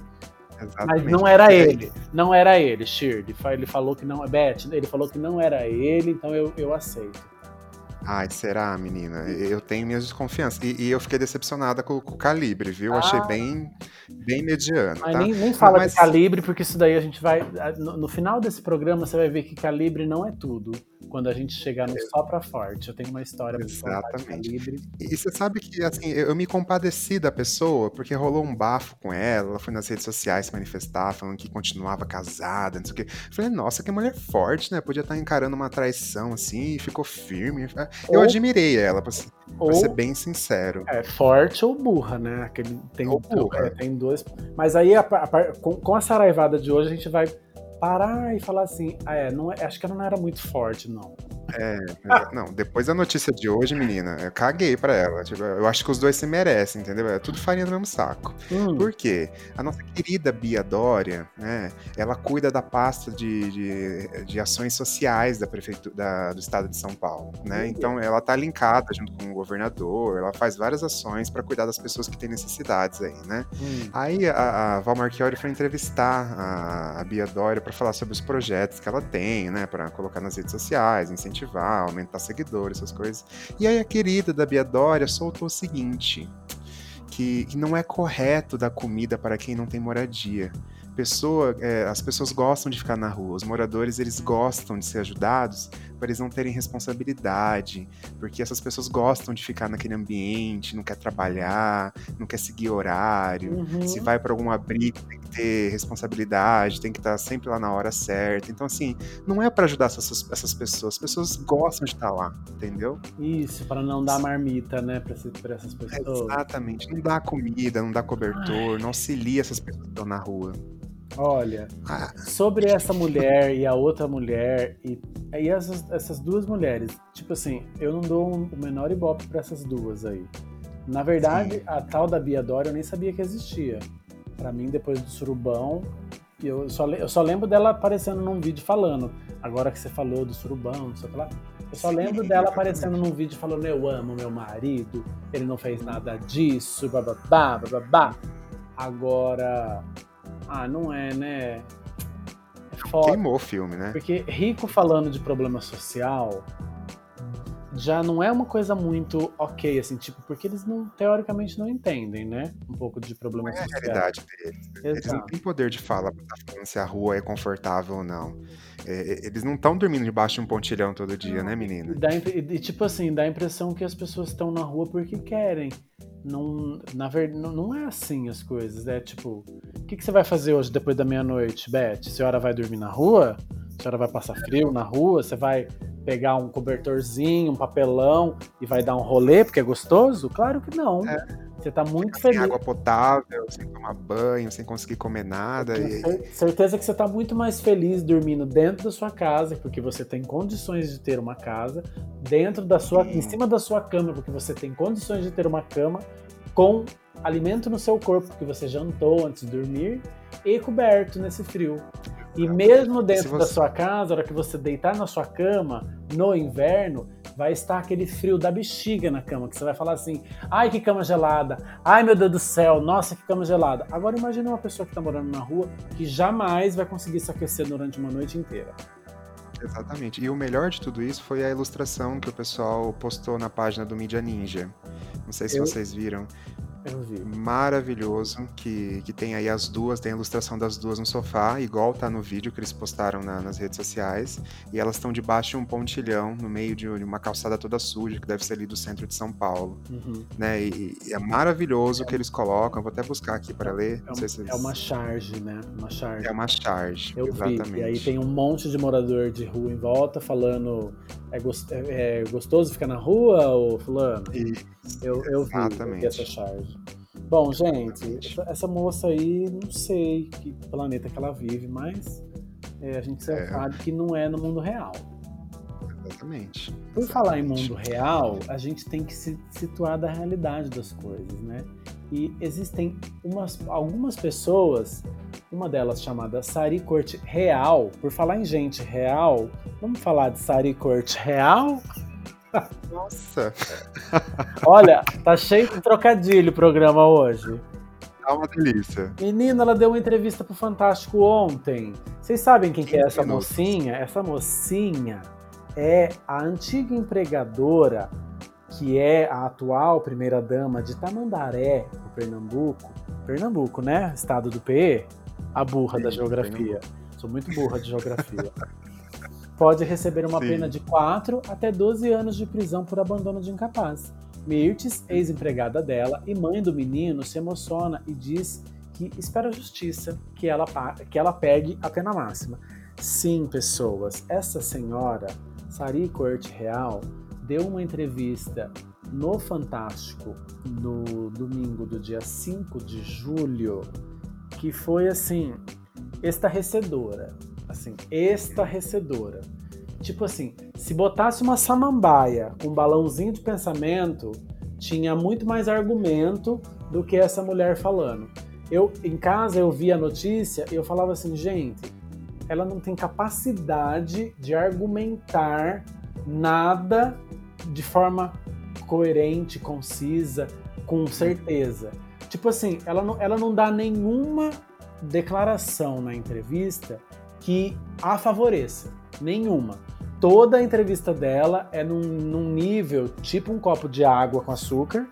S2: Mas
S3: Exatamente.
S2: não era ele. Não era ele, Shirley. Ele falou que não. Beth, ele falou que não era ele, então eu, eu aceito.
S3: Ai, será, menina? Eu tenho minhas desconfianças. E, e eu fiquei decepcionada com, com o calibre, viu? Achei
S2: Ah.
S3: bem, bem mediano,
S2: Mas
S3: tá?
S2: nem, nem fala
S3: Mas-
S2: de calibre, porque isso daí a gente vai. No, no final desse programa, você vai ver que calibre não é tudo. Quando a gente chegar no só pra forte. Eu tenho uma história
S3: Exatamente.
S2: calibre.
S3: E você sabe que, assim, eu, eu me compadeci da pessoa, porque rolou um bafo com ela, ela foi nas redes sociais se manifestar, falando que continuava casada, não sei o quê. Eu falei, nossa, que mulher forte, né? Podia estar encarando uma traição, assim, e ficou firme. Eu
S2: Ou-
S3: admirei ela, pra, ser- pra
S2: Ou
S3: ser bem sincero.
S2: é forte ou burra, né? Aquele, tem,
S3: Ou burra.
S2: é, tem dois. Mas aí, a a com, com a saraivada de hoje, a gente vai parar e falar assim: ah, é, não é- acho que ela não era muito forte, não.
S3: É, não, depois da notícia de hoje, menina, eu caguei pra ela. Tipo, eu acho que os dois se merecem, entendeu? É tudo farinha do mesmo saco.
S2: Hum.
S3: Por quê? A nossa querida Bia Dória, né, ela cuida da pasta de, de, de ações sociais da prefeitura da, do estado de São Paulo, né? Então ela tá linkada junto com o governador, ela faz várias ações para cuidar das pessoas que têm necessidades aí, né?
S2: Hum.
S3: Aí a, a Val Marchiori foi entrevistar a, a Bia Dória para falar sobre os projetos que ela tem, né, para colocar nas redes sociais, incentivar, aumentar seguidores, essas coisas. E aí a querida da Bia Dória soltou o seguinte: que, que não é correto dar comida para quem não tem moradia. Pessoa, é, as pessoas gostam de ficar na rua, os moradores eles gostam de ser ajudados para eles não terem responsabilidade, porque essas pessoas gostam de ficar naquele ambiente, não quer trabalhar, não quer seguir horário,
S2: Uhum.
S3: se vai para algum abrigo tem que ter responsabilidade, tem que estar sempre lá na hora certa. Então assim, não é para ajudar essas, essas pessoas, as pessoas gostam de estar lá, entendeu?
S2: Isso, para não dar marmita, né, para essas pessoas.
S3: Exatamente. Não dá comida, não dá cobertor, não auxilia essas pessoas que estão na rua.
S2: Olha,
S3: Ah,
S2: sobre essa mulher e a outra mulher, e, e essas, essas duas mulheres, tipo assim, eu não dou um- o menor ibope pra essas duas aí. Na verdade,
S3: Sim.
S2: a tal da Bia Dória eu nem sabia que existia. Pra mim, depois do surubão, eu só, eu só lembro dela aparecendo num vídeo falando. Agora que você falou do surubão, não sei o que lá. Eu só
S3: Sim,
S2: lembro dela aparecendo num vídeo falando: Eu amo meu marido, ele não fez nada disso, bababá, bababá. Agora. Ah, não é, né? Foda.
S3: queimou o filme, né?
S2: Porque rico falando de problema social já não é uma coisa muito ok, assim, tipo, porque eles não, teoricamente não entendem, né? Um pouco de problema
S3: Não é a realidade deles. Eles não
S2: Exato.
S3: têm poder de fala pra estar falando se a rua é confortável ou não. É, eles não estão dormindo debaixo de um pontilhão todo dia, né, menina?
S2: E, dá, e, tipo assim, dá a impressão que as pessoas estão na rua porque querem. Não, na verdade, não, não é assim as coisas. É tipo, o que, que você vai fazer hoje depois da meia-noite, Beth? A senhora vai dormir na rua? A senhora vai passar frio na rua? Você vai pegar um cobertorzinho, um papelão e vai dar um rolê porque é gostoso? Claro que não. Você tá muito
S3: Sem
S2: feliz.
S3: água potável, sem tomar banho, sem conseguir comer nada. E,
S2: cer- certeza que você está muito mais feliz dormindo dentro da sua casa, porque você tem condições de ter uma casa, dentro da sua,
S3: Sim.
S2: em cima da sua cama, porque você tem condições de ter uma cama, com alimento no seu corpo, porque você jantou antes de dormir, e coberto nesse frio. E mesmo dentro
S3: Se
S2: da
S3: você-
S2: sua casa, a hora que você deitar na sua cama, no inverno, vai estar aquele frio da bexiga na cama, que você vai falar assim: ai que cama gelada, ai meu Deus do céu, nossa que cama gelada. Agora imagine uma pessoa que está morando na rua que jamais vai conseguir se aquecer durante uma noite inteira.
S3: exatamente. E o melhor de tudo isso foi a ilustração que o pessoal postou na página do Media Ninja. Não sei se
S2: Eu-
S3: vocês viram.
S2: Eu vi.
S3: maravilhoso que, que tem aí as duas, tem a ilustração das duas no sofá, igual tá no vídeo que eles postaram na- nas redes sociais, e elas estão debaixo de um pontilhão, no meio de uma calçada toda suja, que deve ser ali do centro de São Paulo,
S2: Uhum.
S3: né? E, e é maravilhoso o que eles colocam, vou até buscar aqui para ler,
S2: É,
S3: não
S2: um-
S3: sei se
S2: é uma charge, né? Uma charge.
S3: é uma charge,
S2: Eu
S3: exatamente.
S2: vi. E aí tem um monte de morador de rua em volta falando: é, gos- é- é gostoso ficar na rua, ô fulano?
S3: E-
S2: Eu, eu vi, eu vi essa charge. Bom, gente, essa, essa moça aí, não sei que planeta que ela vive, mas é, a gente
S3: É.
S2: sabe que não é no mundo real.
S3: exatamente.
S2: Por falar em mundo real, a gente tem que se situar da realidade das coisas, né? E existem umas, algumas pessoas, uma delas chamada Sari Corte Real, por falar em gente real, vamos falar de Sari Corte Real?
S3: Nossa,
S2: Olha, tá cheio de trocadilho o programa hoje.
S3: tá uma delícia.
S2: Menina, ela deu uma entrevista pro Fantástico ontem. Vocês sabem quem que é
S3: 15
S2: essa mocinha? Essa mocinha é a antiga empregadora que é a atual primeira-dama de Tamandaré, no Pernambuco. Pernambuco, né? Estado do PE. A burra da
S3: Sim,
S2: geografia. Sou muito burra de geografia. Pode receber uma
S3: Sim.
S2: pena de 4 até 12 anos de prisão por abandono de incapaz. Mirtes, ex-empregada dela e mãe do menino, se emociona e diz que espera a justiça que ela, que ela pegue a pena máxima. Sim, pessoas, essa senhora, Sari Corte Real, deu uma entrevista no Fantástico no domingo do dia 5 de julho, que foi assim, estarrecedora. Assim, estarrecedora. tipo assim, se botasse uma samambaia com um balãozinho de pensamento, tinha muito mais argumento do que essa mulher falando. Eu, em casa, eu via a notícia e eu falava assim, gente, ela não tem capacidade de argumentar nada de forma coerente, concisa, com certeza. Tipo assim, ela não, ela não dá nenhuma declaração na entrevista que a favoreça. Nenhuma. Toda a entrevista dela é num, num nível tipo um copo de água com açúcar,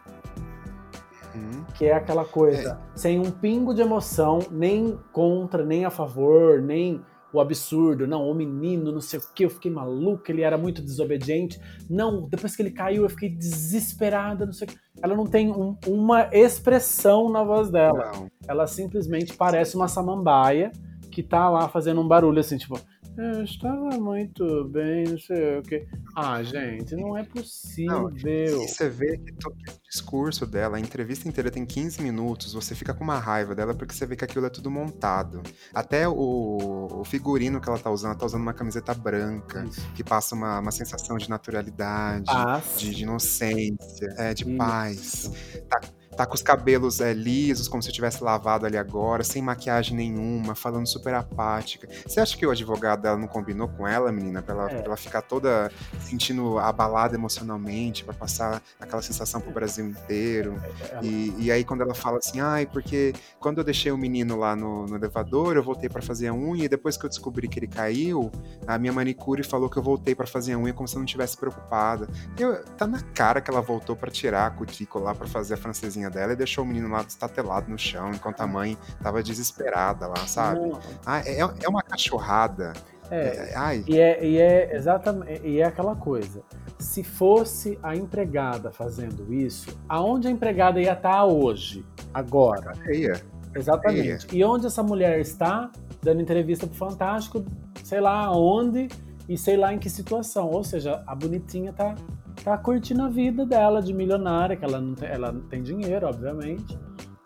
S3: Hum.
S2: que é aquela coisa sem um pingo de emoção, nem contra, nem a favor, nem o absurdo. Não, o menino, não sei o que, eu fiquei maluca, ele era muito desobediente. Não, depois que ele caiu, eu fiquei desesperada, não sei o que. Ela não tem um- uma expressão na voz dela.
S3: Não.
S2: Ela simplesmente parece uma samambaia que tá lá fazendo um barulho assim, tipo. Eu estava muito bem, não sei o que. Ah, gente, não é possível.
S3: E você vê que todo esse discurso dela, a entrevista inteira tem 15 minutos, você fica com uma raiva dela porque você vê que aquilo é tudo montado. Até o, o figurino que ela tá usando, ela tá usando uma camiseta branca,
S2: Isso.
S3: que passa uma, uma sensação de naturalidade,
S2: Paz.
S3: de, de inocência, é, de
S2: Isso.
S3: paz. Tá, tá com os cabelos é, lisos, como se tivesse lavado ali agora, sem maquiagem nenhuma, falando super apática. Você acha que o advogado dela não combinou com ela, menina, pra ela,
S2: É.
S3: pra ela ficar toda sentindo abalada emocionalmente, pra passar aquela sensação pro Brasil inteiro?
S2: Ela-
S3: E, e aí quando ela fala assim, ai, porque quando eu deixei o menino lá no, no elevador, eu voltei pra fazer a unha, e depois que eu descobri que ele caiu, a minha manicure falou que eu voltei pra fazer a unha como se eu não tivesse preocupada. Eu, tá na cara que ela voltou pra tirar a cutícula lá pra fazer a francesinha dela e deixou o menino lá estatelado no chão, enquanto a mãe tava desesperada lá, sabe? Ah, é, é uma cachorrada.
S2: é,
S3: É, ai,
S2: E é, e é exatamente e é aquela coisa. Se fosse a empregada fazendo isso, aonde a empregada ia estar hoje, agora?
S3: feia.
S2: Exatamente. E onde essa mulher está dando entrevista pro Fantástico, sei lá onde e sei lá em que situação. Ou seja, a bonitinha tá, tá curtindo a vida dela de milionária, que ela não tem, ela não tem dinheiro, obviamente.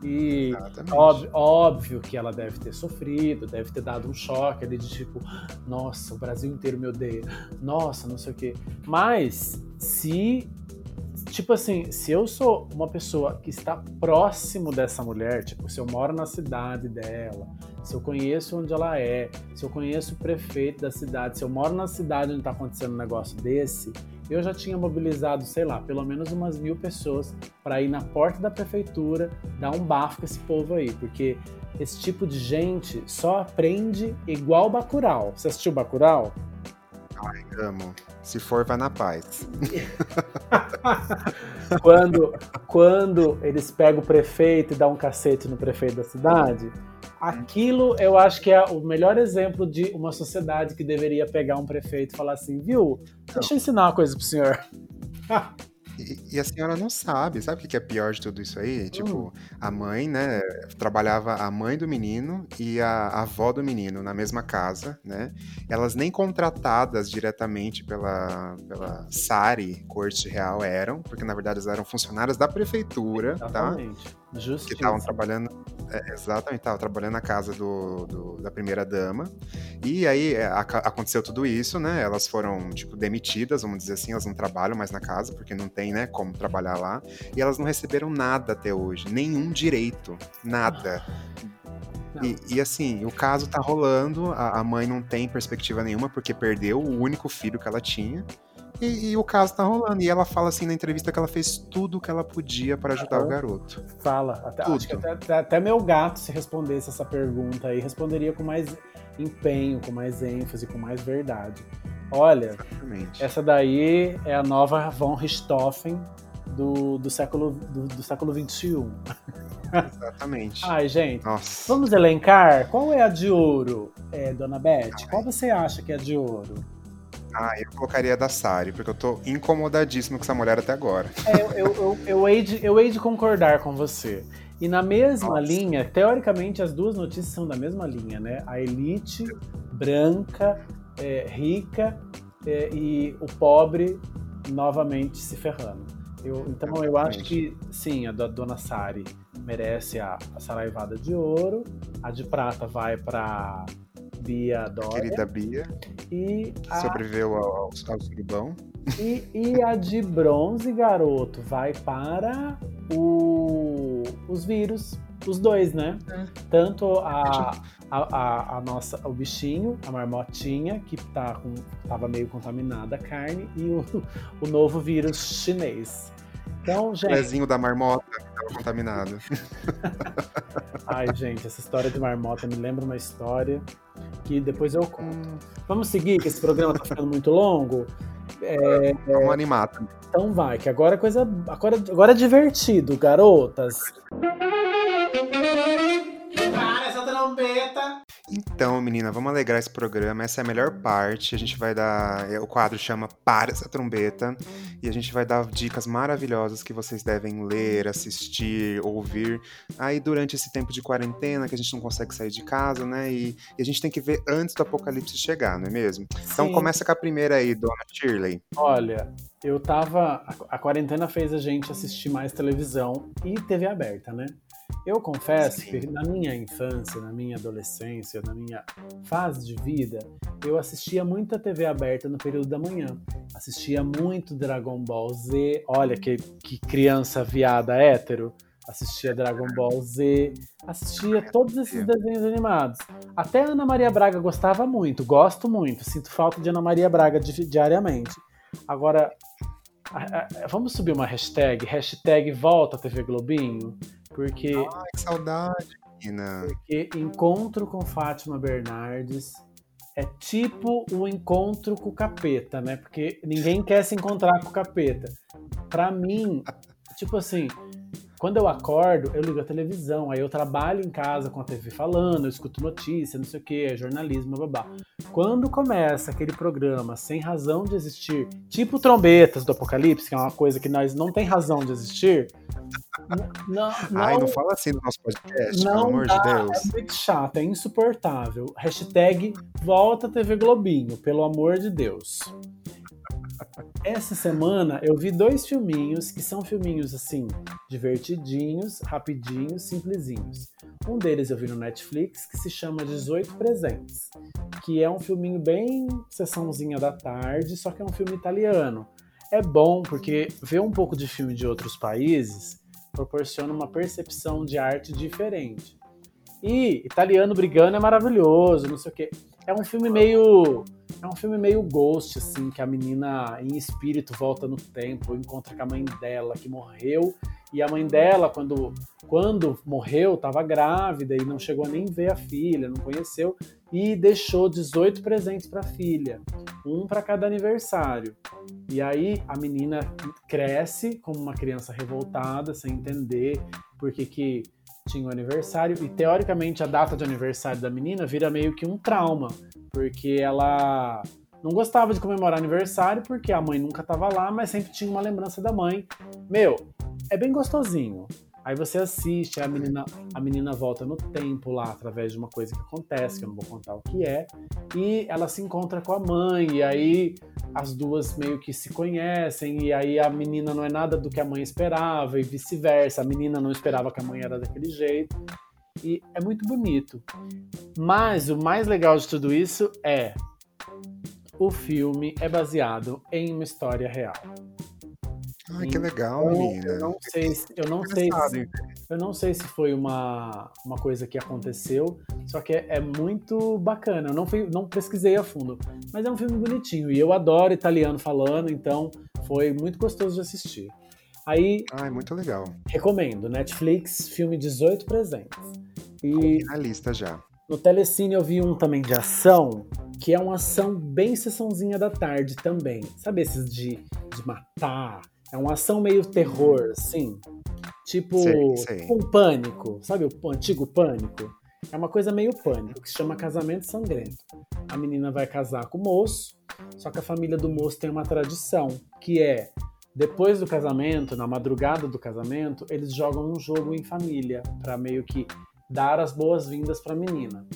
S2: E. Óbvio, óbvio que ela deve ter sofrido, deve ter dado um choque ali de tipo, nossa, o Brasil inteiro me odeia, nossa, não sei o quê. Mas se, tipo assim, se eu sou uma pessoa que está próximo dessa mulher, tipo, se eu moro na cidade dela, se eu conheço onde ela é, se eu conheço o prefeito da cidade, se eu moro na cidade onde está acontecendo um negócio desse, eu já tinha mobilizado, sei lá, pelo menos umas mil pessoas para ir na porta da prefeitura dar um bafo com esse povo aí, porque esse tipo de gente só aprende igual Bacurau. Você assistiu Bacurau?
S3: Se for, vai na paz.
S2: quando, quando eles pegam o prefeito e dão um cacete no prefeito da cidade, aquilo eu acho que é o melhor exemplo de uma sociedade que deveria pegar um prefeito e falar assim, viu, deixa eu ensinar uma coisa pro senhor.
S3: E, e a senhora não sabe, sabe o que é pior de tudo isso aí?
S2: Hum.
S3: Tipo, a mãe, né, trabalhava a mãe do menino e a, a avó do menino na mesma casa, né? Elas nem contratadas diretamente pela, pela SARI, Corte Real, eram, porque na verdade elas eram funcionárias da prefeitura, tá?
S2: Exatamente.
S3: Que
S2: Justiça.
S3: estavam trabalhando, é, exatamente, estavam trabalhando na casa do, do- da primeira dama. E aí é, aca- aconteceu tudo isso, né? Elas foram, tipo, demitidas, vamos dizer assim, elas não trabalham mais na casa, porque não tem, né, como trabalhar lá. E elas não receberam nada até hoje, nenhum direito, nada.
S2: Não.
S3: E, e, assim, o caso tá rolando, a, a mãe não tem perspectiva nenhuma, porque perdeu o único filho que ela tinha. E, e o caso tá rolando. E ela fala assim na entrevista que ela fez tudo o que ela podia para ajudar
S2: Aham.
S3: o garoto.
S2: Fala. Até,
S3: Tudo.
S2: acho que até, até- meu gato, se respondesse essa pergunta aí, responderia com mais empenho, com mais ênfase, com mais verdade. Olha,
S3: Exatamente.
S2: essa daí é a nova von Richthofen do, do, século, do, do século XXI.
S3: Exatamente.
S2: Ai, gente,
S3: Nossa.
S2: vamos elencar? Qual é a de ouro, é, dona Beth? Qual você acha que é a de ouro?
S3: Ah, eu colocaria a da Sari, porque eu tô incomodadíssimo com essa mulher até agora.
S2: É, eu, eu, eu, eu, hei de, eu hei de concordar com você. E na mesma
S3: Nossa.
S2: linha, teoricamente as duas notícias são da mesma linha, né? A elite branca, é, rica é, e o pobre novamente se ferrando. Eu, então eu acho
S3: Exatamente.
S2: que sim, a da dona Sari merece a, a saraivada de ouro, a de prata vai para Bia Dória.
S3: Querida Bia.
S2: E a,
S3: Sobreviveu ao, ao, surubão.
S2: e, e a de bronze, garoto, vai para o, os vírus. Os dois, né? Tanto a, a, a, a nossa, o bichinho, a marmotinha, que tá com, tava meio contaminada a carne, e o, o novo vírus chinês. Então,
S3: O
S2: gente.
S3: pezinho da marmota que tava contaminado.
S2: Ai, gente, essa história de marmota me lembra uma história que depois eu conto. Vamos seguir, que esse programa tá ficando muito longo. É,
S3: Vamos animar
S2: então vai, que agora é coisa. Agora, agora é divertido, garotas.
S3: Então, menina, vamos alegrar esse programa. Essa é a melhor parte. A gente vai dar. é, O quadro chama Para essa trombeta. E a gente vai dar dicas maravilhosas que vocês devem ler, assistir, ouvir. Aí, durante esse tempo de quarentena, que a gente não consegue sair de casa, né? E, e a gente tem que ver antes do apocalipse chegar, não é mesmo? Então,
S2: Sim.
S3: começa com a primeira aí, dona Shirley.
S2: Olha, eu tava. A, a quarentena fez a gente assistir mais televisão e TV aberta, né? Eu confesso
S3: Sim.
S2: que na minha infância, na minha adolescência, na minha fase de vida, eu assistia muita TV aberta no período da manhã. Assistia muito Dragon Ball Z. Olha que, que criança viada hétero. Assistia Dragon Ball Z, assistia todos esses desenhos animados. Até a Ana Maria Braga gostava muito, gosto muito, sinto falta de Ana Maria Braga di- diariamente. Agora, vamos subir uma hashtag, hashtag volta TV Globinho, porque,
S3: Ai, que saudade, menina.
S2: porque encontro com Fátima Bernardes é tipo o encontro com o capeta, né? Porque ninguém quer se encontrar com o capeta. Pra mim, tipo assim, quando eu acordo, eu ligo a televisão, aí eu trabalho em casa com a TV falando, eu escuto notícia, não sei o que, jornalismo, babá. Quando começa aquele programa sem razão de existir, tipo Trombetas do Apocalipse, que é uma coisa que nós não tem razão de existir, não, não,
S3: Ai, não fala assim no nosso podcast, pelo
S2: não
S3: amor
S2: dá,
S3: de Deus.
S2: é muito chato, é insuportável. Hashtag volta TV Globinho, pelo amor de Deus. Essa semana eu vi dois filminhos que são filminhos assim, divertidinhos, rapidinhos, simplesinhos. Um deles eu vi no Netflix que se chama 18 Presentes, que é um filminho bem sessãozinha da tarde, só que é um filme italiano. É bom porque ver um pouco de filme de outros países proporciona uma percepção de arte diferente. E italiano brigando é maravilhoso, não sei o quê. É um filme meio. É um filme meio ghost, assim, que a menina em espírito volta no tempo, encontra com a mãe dela que morreu. E a mãe dela, quando, quando morreu, estava grávida e não chegou a nem ver a filha, não conheceu. E deixou 18 presentes para a filha, um para cada aniversário. E aí a menina cresce como uma criança revoltada, sem entender por que, que tinha o aniversário. E teoricamente a data de aniversário da menina vira meio que um trauma, porque ela não gostava de comemorar aniversário porque a mãe nunca estava lá, mas sempre tinha uma lembrança da mãe. Meu, é bem gostosinho. Aí você assiste, a menina, a menina volta no tempo lá através de uma coisa que acontece, que eu não vou contar o que é, e ela se encontra com a mãe, e aí as duas meio que se conhecem, e aí a menina não é nada do que a mãe esperava, e vice-versa, a menina não esperava que a mãe era daquele jeito. E é muito bonito. Mas o mais legal de tudo isso é o filme é baseado em uma história real.
S3: Ai, que legal,
S2: Então,
S3: menina.
S2: Eu não sei, se- eu não sei, se- eu não sei se foi uma, uma coisa que aconteceu, só que é, é muito bacana. Eu não, fui, não pesquisei a fundo, mas é um filme bonitinho e eu adoro italiano falando, então foi muito gostoso de assistir. Aí
S3: Ai, muito legal.
S2: recomendo Netflix, filme 18 presentes. E
S3: E na lista já.
S2: no Telecine eu vi um também de ação, que é uma ação bem sessãozinha da tarde também. Sabe esses de, de matar? É uma ação meio terror, assim. Tipo
S3: Sei, sei.
S2: um pânico, sabe o antigo pânico? É uma coisa meio pânico, que se chama casamento sangrento. A menina vai casar com o moço, só que a família do moço tem uma tradição, que é depois do casamento, na madrugada do casamento, eles jogam um jogo em família para meio que dar as boas-vindas para a menina.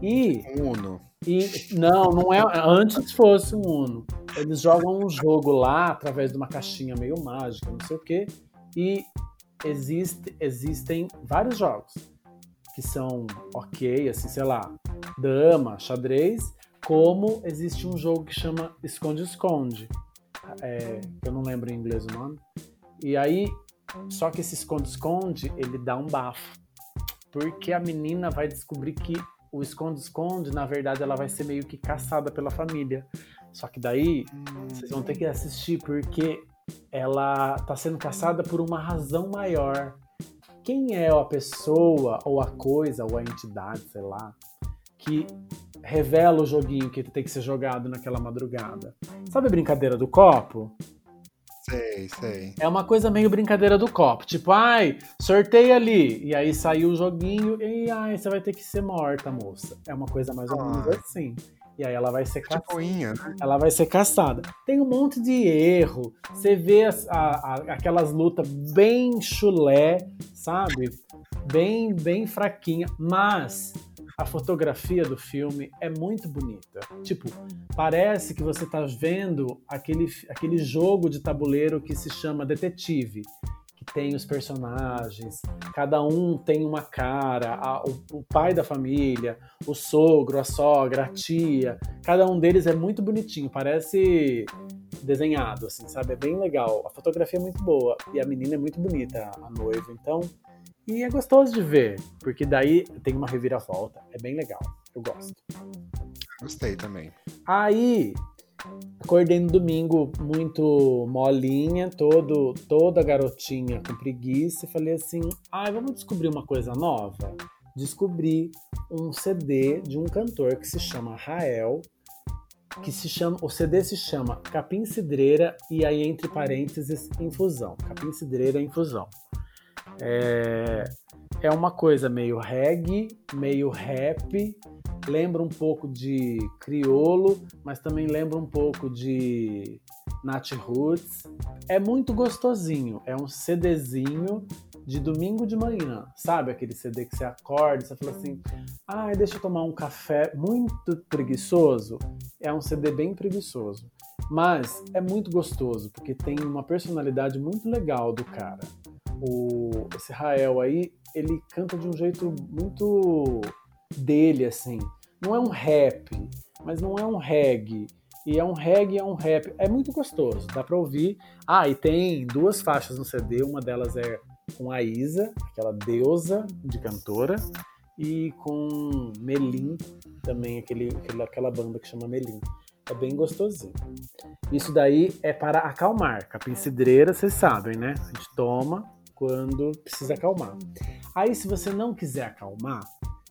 S2: E,
S3: Uno.
S2: E não, não é antes fosse um Uno. Eles jogam um jogo lá através de uma caixinha meio mágica, não sei o quê, e existe, existem vários jogos que são ok, assim, sei lá, dama, xadrez, como existe um jogo que chama esconde-esconde. É, eu não lembro em inglês o nome. E aí, só que esse esconde-esconde, ele dá um bafo. Porque a menina vai descobrir que o esconde-esconde, na verdade, ela vai ser meio que caçada pela família. Só que daí, vocês vão ter que assistir porque ela tá sendo caçada por uma razão maior. Quem é a pessoa, ou a coisa, ou a entidade, sei lá, que revela o joguinho que tem que ser jogado naquela madrugada? Sabe a brincadeira do copo?
S3: Sei, sei.
S2: É uma coisa meio brincadeira do copo. Tipo, ai, sorteio ali. E aí saiu o joguinho e ai, você vai ter que ser morta, moça. É uma coisa mais ou menos
S3: Ah.
S2: assim. E aí ela vai ser
S3: Tipo
S2: caçada.
S3: unha, né?
S2: Ela vai ser caçada. Tem um monte de erro. Você vê as- a- a- aquelas lutas bem chulé, sabe? Bem, bem fraquinha. Mas a fotografia do filme é muito bonita. Tipo, parece que você tá vendo aquele, aquele jogo de tabuleiro que se chama Detetive. Que tem os personagens, cada um tem uma cara, a- o, o pai da família, o sogro, a sogra, a tia, cada um deles é muito bonitinho, parece desenhado, assim, sabe? É bem legal. A fotografia é muito boa e a menina é muito bonita, a noiva, então. E é gostoso de ver, porque daí tem uma reviravolta. É bem legal. Eu gosto.
S3: Gostei também.
S2: Aí, acordei no domingo muito molinha, todo, toda garotinha com preguiça, e falei assim: ai, vamos descobrir uma coisa nova? Descobri um CD de um cantor que se chama Rael, que se chama, o CD se chama Capim Cidreira e aí entre parênteses Infusão. Capim Cidreira Infusão. É, é uma coisa meio reggae, meio rap, lembra um pouco de criolo, mas também lembra um pouco de Nat Roots. É muito gostosinho, é um CDzinho de domingo de manhã, sabe aquele CD que você acorda, e você fala assim, ai, deixa eu tomar um café muito preguiçoso. É um CD bem preguiçoso, mas é muito gostoso porque tem uma personalidade muito legal do cara. O esse Rael aí, ele canta de um jeito muito dele assim. Não é um rap, mas não é um reggae. E é um reggae, é um rap. É muito gostoso, dá pra ouvir. Ah, e tem duas faixas no CD, uma delas é com a Isa, aquela deusa de cantora, e com Melim, também aquele, aquela banda que chama Melim. É bem gostosinho. Isso daí é para acalmar. Capim cidreira, vocês sabem, né? A gente toma quando precisa acalmar. Aí, se você não quiser acalmar,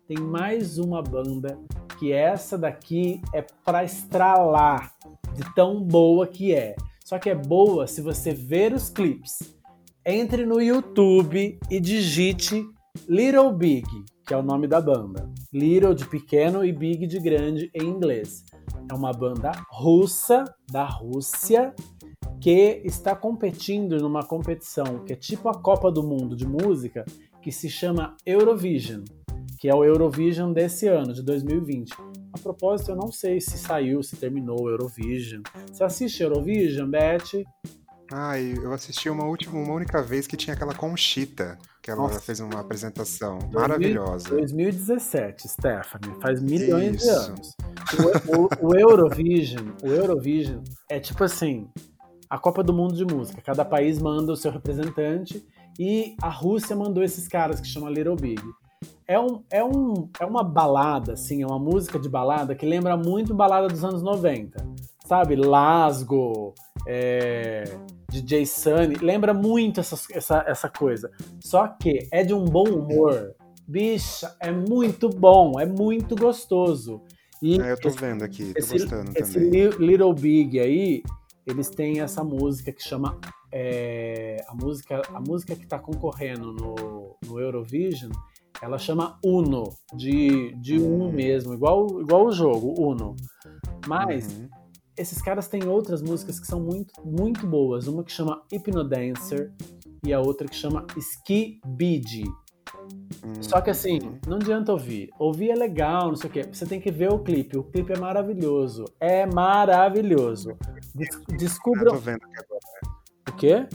S2: tem mais uma banda que essa daqui é para estralar de tão boa que é. Só que é boa se você ver os clipes. Entre no YouTube e digite Little Big, que é o nome da banda. Little de pequeno e Big de grande em inglês. É uma banda russa, da Rússia, que está competindo numa competição que é tipo a Copa do Mundo de música, que se chama Eurovision, que é o Eurovision desse ano, de 2020. A propósito, eu não sei se saiu, se terminou o Eurovision. Você assiste Eurovision, Beth?
S3: Ai, eu assisti uma última, uma única vez que tinha aquela Conchita, que ela
S2: Nossa.
S3: fez uma apresentação maravilhosa.
S2: 2017, Stephanie, faz milhões de
S3: Isso.
S2: anos. O, o- o Eurovision, o Eurovision é tipo assim, a Copa do Mundo de música. Cada país manda o seu representante e a Rússia mandou esses caras que chama Little Big. É, um, é, um, é uma balada, assim, é uma música de balada que lembra muito balada dos anos 90. Sabe? Lasgo, é, DJ Sunny, lembra muito essas- essa, essa coisa. Só que é de um bom humor. Bicha, é muito bom, é muito gostoso. E
S3: É, eu tô
S2: esse-
S3: vendo aqui, tô
S2: esse,
S3: gostando
S2: esse
S3: também.
S2: Li- Little Big aí, eles têm essa música que chama é, a música a música que tá concorrendo no, no Eurovision, ela chama Uno de, de um mesmo, igual igual o jogo Uno. Mas
S3: Uhum.
S2: esses caras têm outras músicas que são muito muito boas, uma que chama Hypnodancer e a outra que chama Ski Só que assim,
S3: Uhum.
S2: não adianta ouvir. Ouvir é legal, não sei o quê. Você tem que ver o clipe. O clipe é maravilhoso. É maravilhoso. Des-
S3: Eu tô vendo aqui agora.
S2: O quê?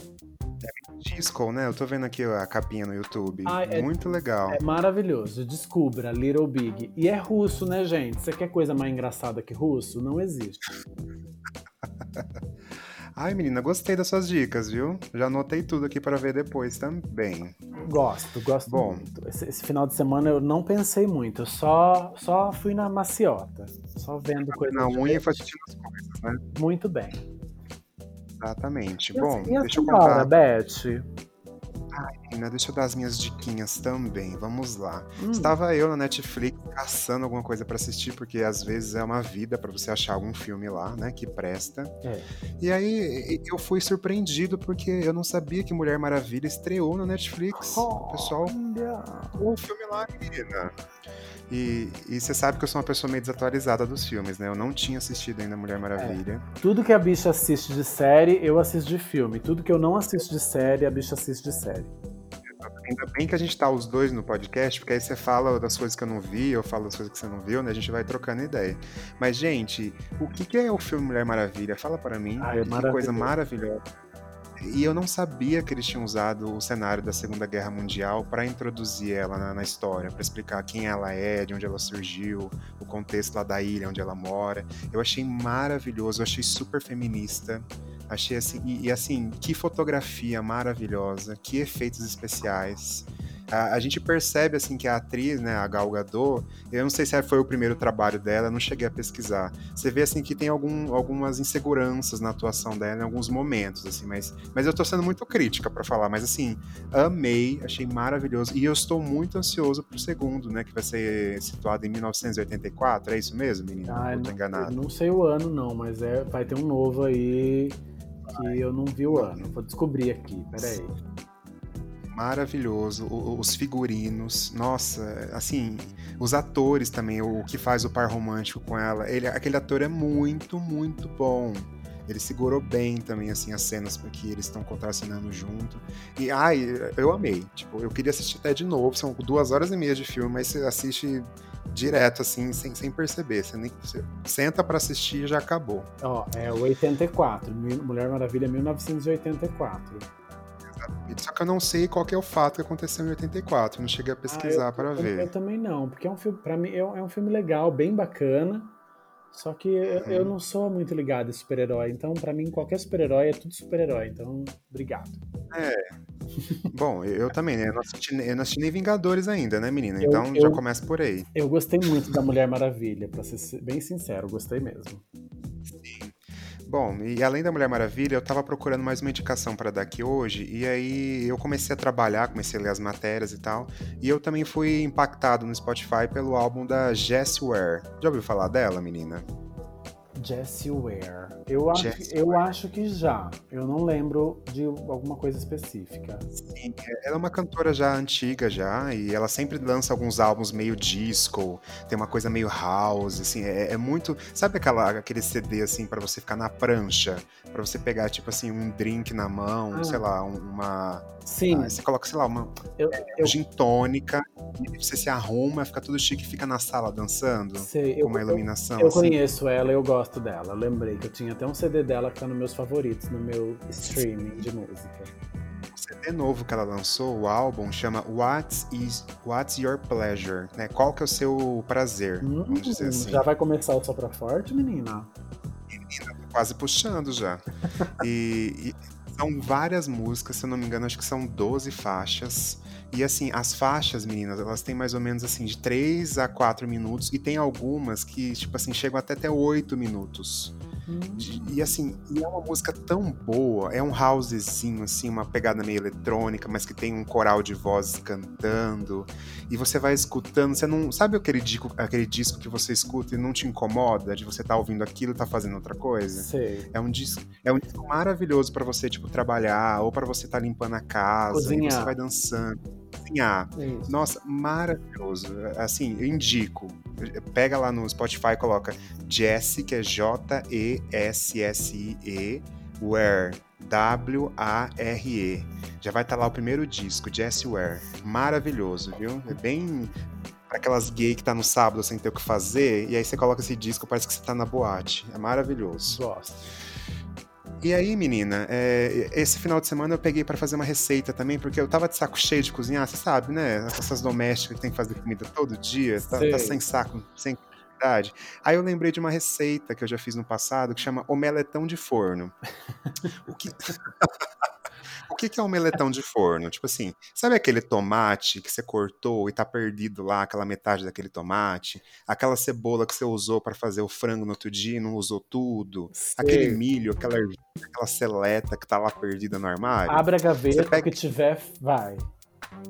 S3: Disco, né? Eu tô vendo aqui a capinha no YouTube.
S2: Ah, é-
S3: Muito legal.
S2: É maravilhoso. Descubra Little Big. E é russo, né, gente? Você quer coisa mais engraçada que russo? Não existe.
S3: Ai, menina, gostei das suas dicas, viu? Já anotei tudo aqui para ver depois também.
S2: Gosto, gosto
S3: Bom.
S2: muito. Esse, esse final de semana eu não pensei muito. Eu só, só fui na maciota. Só vendo coisas
S3: Na unha e assistindo as coisas, né?
S2: muito bem.
S3: Exatamente.
S2: E a-
S3: Bom,
S2: e
S3: deixa eu
S2: senhora,
S3: contar.
S2: Beth?
S3: Menina, deixa eu dar as minhas diquinhas também. Vamos lá.
S2: Hum,
S3: Estava eu na Netflix caçando alguma coisa pra assistir, porque às vezes é uma vida pra você achar algum filme lá, né, que presta.
S2: É.
S3: E aí eu fui surpreendido porque eu não sabia que Mulher Maravilha estreou na Netflix. O pessoal o filme lá, menina. E, e você sabe que eu sou uma pessoa meio desatualizada dos filmes, né? Eu não tinha assistido ainda Mulher Maravilha.
S2: Tudo que a bicha assiste de série, eu assisto de filme. Tudo que eu não assisto de série, a bicha assiste de série.
S3: Ainda bem que a gente tá os dois no podcast, porque aí você fala das coisas que eu não vi, eu falo das coisas que você não viu, né? A gente vai trocando ideia. Mas, gente, o que, que é o filme Mulher Maravilha? Fala para mim.
S2: Ah, é
S3: que coisa maravilhosa. E eu não sabia que eles tinham usado o cenário da Segunda Guerra Mundial para introduzir ela na, na história, para explicar quem ela é, de onde ela surgiu, o contexto lá da ilha onde ela mora. Eu achei maravilhoso, eu achei super feminista. Achei assim, e, e assim, que fotografia maravilhosa, que efeitos especiais. A, a gente percebe assim que a atriz, né, a Gal Gadot, eu não sei se foi o primeiro trabalho dela, não cheguei a pesquisar. Você vê assim que tem algum, algumas inseguranças na atuação dela em alguns momentos, assim, mas, mas eu tô sendo muito crítica pra falar, mas assim, amei, achei maravilhoso e eu estou muito ansioso pro segundo, né, que vai ser situado em 1984, é isso mesmo, menina?
S2: Ah,
S3: eu tô enganado.
S2: não sei o ano, não, mas é, vai ter um novo aí que eu não vi o ano. Vou descobrir aqui, peraí.
S3: Maravilhoso, os figurinos, nossa, assim, os atores também, o que faz o par romântico com ela, ele, aquele ator é muito, muito bom. Ele segurou bem também, assim, as cenas porque eles estão contracenando junto. E, ai, eu amei. Tipo, eu queria assistir até de novo. São duas horas e meia de filme, mas você assiste direto, assim, sem, sem perceber. Você, nem, você senta pra assistir e já acabou.
S2: Ó, é o 84, Mil- Mulher Maravilha 1984.
S3: Só que eu não sei qual que é o fato que aconteceu em 84. Não cheguei a pesquisar
S2: Ah, eu-
S3: para
S2: eu-
S3: ver.
S2: Eu, também não, porque é um filme, para mim, é um, é um filme legal, bem bacana. Só que eu,
S3: Uhum.
S2: eu não sou muito ligado em super-herói, então pra mim qualquer super-herói é tudo super-herói, então obrigado.
S3: Bom, eu, também, né? Eu não, assisti, eu não assisti nem Vingadores ainda, né, menina? Então
S2: eu-
S3: já começa por aí.
S2: Eu gostei muito da Mulher Maravilha, pra ser bem sincero, gostei mesmo.
S3: Bom, e além da Mulher Maravilha, eu tava procurando mais uma indicação para dar aqui hoje, e aí eu comecei a trabalhar, comecei a ler as matérias e tal, e eu também fui impactado no Spotify pelo álbum da Jessie Ware. Já ouviu falar dela, menina?
S2: Jessie Ware. Eu acho,
S3: Jessie
S2: eu acho que já. Eu não lembro de alguma coisa específica.
S3: Sim, ela é uma cantora já antiga já, e ela sempre lança alguns álbuns meio disco, tem uma coisa meio house, assim, é, é muito, sabe aquela, aquele CD assim para você ficar na prancha, para você pegar tipo assim um drink na mão,
S2: Ah.
S3: sei lá, um- uma,
S2: Sim,
S3: ah, você coloca sei lá uma
S2: eu, eu
S3: gin tônica, e você se arruma, fica tudo chique, e fica na sala dançando
S2: sei.
S3: com
S2: Eu,
S3: uma
S2: eu,
S3: iluminação
S2: eu
S3: assim.
S2: conheço ela, eu gosto dela. Eu lembrei que eu tinha até um CD dela que tá nos meus favoritos, no meu streaming de música.
S3: O CD novo que ela lançou, o álbum chama What's is What's Your Pleasure, né? Qual que é o seu prazer?
S2: Hum,
S3: Vamos dizer assim.
S2: Já vai começar o Sopra Forte, menina?
S3: quase puxando já. E, e são várias músicas, se eu não me engano, acho que são 12 faixas. E assim, as faixas, meninas, elas têm mais ou menos assim, de 3 a 4 minutos, e tem algumas que, tipo assim, chegam até até 8 minutos.
S2: Hum,
S3: E assim, e é uma música tão boa, é um housezinho, assim, uma pegada meio eletrônica, mas que tem um coral de vozes cantando, e você vai escutando, você não. Sabe aquele disco, aquele disco que você escuta e não te incomoda de você estar ouvindo aquilo e tá fazendo outra coisa?
S2: sei.
S3: É um disco, é um disco maravilhoso pra você, tipo, trabalhar, ou pra você estar limpando a casa, e você vai dançando, cozinhar.
S2: Isso.
S3: Nossa, maravilhoso. Assim, eu indico. Pega lá no Spotify e coloca é J-E-S-S-I-E, Ware, W-A-R-E. Já vai estar lá o primeiro disco, Jessie Ware. Maravilhoso, viu? É bem pra aquelas gay que tá no sábado sem ter o que fazer, e aí você coloca esse disco, parece que você tá na boate. É maravilhoso.
S2: Gosto.
S3: E aí, menina, é, esse final de semana eu peguei pra fazer uma receita também, porque eu tava de saco cheio de cozinhar, você sabe, né? Essas domésticas que tem que fazer comida todo dia, tá, tá sem saco, sem criatividade. Aí eu lembrei de uma receita que eu já fiz no passado, que chama omeletão de forno. O que... O que que é omeletão de forno? Tipo assim, sabe aquele tomate que você cortou e tá perdido lá, aquela metade daquele tomate? Aquela cebola que você usou pra fazer o frango no outro dia e não usou tudo? Aquele milho, aquela, ervilha, aquela seleta que tá lá perdida no armário?
S2: Abre a gaveta,
S3: pega-
S2: o que tiver, vai.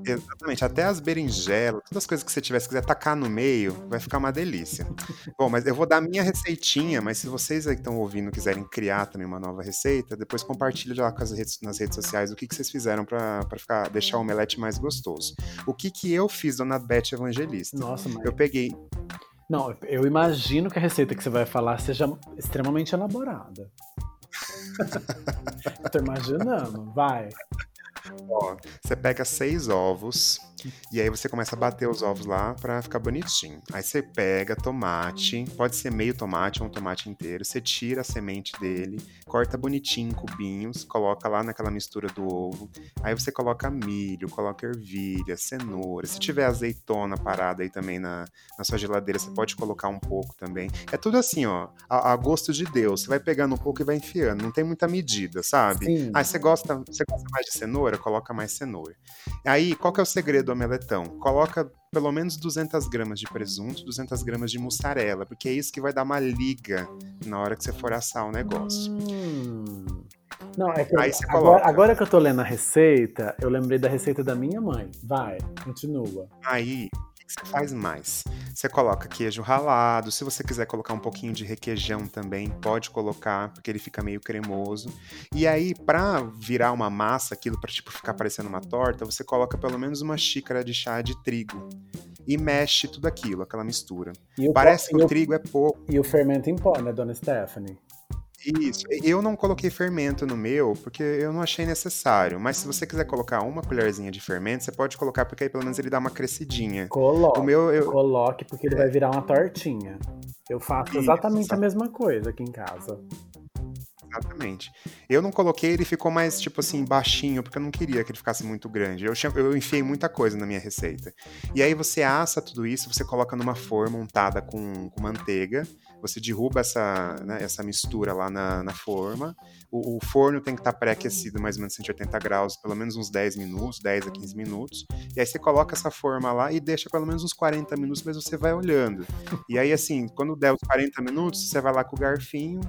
S3: Exatamente, até as berinjelas, todas as coisas que você tiver, se quiser tacar no meio, vai ficar uma delícia. Bom, mas eu vou dar a minha receitinha, mas se vocês aí que estão ouvindo quiserem criar também uma nova receita, depois compartilha lá com as redes- nas redes sociais o que, que vocês fizeram ficar, deixar o omelete mais gostoso. O que que eu fiz, dona Beth Evangelista?
S2: Nossa, mas.
S3: Eu peguei,
S2: Não, eu imagino que a receita que você vai falar seja extremamente elaborada. tô imaginando, vai.
S3: Ó, você pega seis ovos e aí você começa a bater os ovos lá pra ficar bonitinho. Aí você pega tomate, pode ser meio tomate ou um tomate inteiro, você tira a semente dele, corta bonitinho em cubinhos, coloca lá naquela mistura do ovo. Aí você coloca milho, coloca ervilha, cenoura. Se tiver azeitona parada aí também na, na sua geladeira, você pode colocar um pouco também. É tudo assim, ó, a, a gosto de Deus. Você vai pegando um pouco e vai enfiando. Não tem muita medida, sabe?
S2: Sim.
S3: Ah, você gosta, você gosta mais de cenoura? Coloca mais cenoura. Aí, qual que é o segredo do omeletão? Coloca pelo menos 200 gramas de presunto, 200 gramas de mussarela, porque é isso que vai dar uma liga na hora que você for assar o negócio.
S2: Hum. Não, é que eu- agora, agora que eu tô lendo a receita, eu lembrei da receita da minha mãe. Vai, continua.
S3: Aí, você faz mais? Você coloca queijo ralado, se você quiser colocar um pouquinho de requeijão também, pode colocar, porque ele fica meio cremoso. E aí, pra virar uma massa, aquilo pra tipo ficar parecendo uma torta, você coloca pelo menos uma xícara de chá de trigo e mexe tudo aquilo, aquela mistura.
S2: E o,
S3: Parece que
S2: e
S3: o
S2: o,
S3: trigo é pouco.
S2: e o fermento em pó, né, dona Stephanie?
S3: Isso. Eu não coloquei fermento no meu porque eu não achei necessário. Mas se você quiser colocar uma colherzinha de fermento, você pode colocar porque aí pelo menos ele dá uma crescidinha.
S2: Coloque,
S3: O meu, eu,
S2: coloque, porque ele vai virar uma tortinha. Eu faço
S3: Isso,
S2: exatamente a mesma coisa aqui em casa.
S3: Exatamente. Eu não coloquei, ele ficou mais, tipo assim, baixinho, porque eu não queria que ele ficasse muito grande. Eu, eu enfiei muita coisa na minha receita. E aí você assa tudo isso, você coloca numa forma untada com, com manteiga, você derruba essa, né, essa mistura lá na, na forma. O, o forno tem que estar pré-aquecido, mais ou menos 180 graus, pelo menos uns 10 minutos, 10 a 15 minutos. E aí você coloca essa forma lá e deixa pelo menos uns 40 minutos, mas você vai olhando. E aí, assim, quando der os 40 minutos, você vai lá com o garfinho,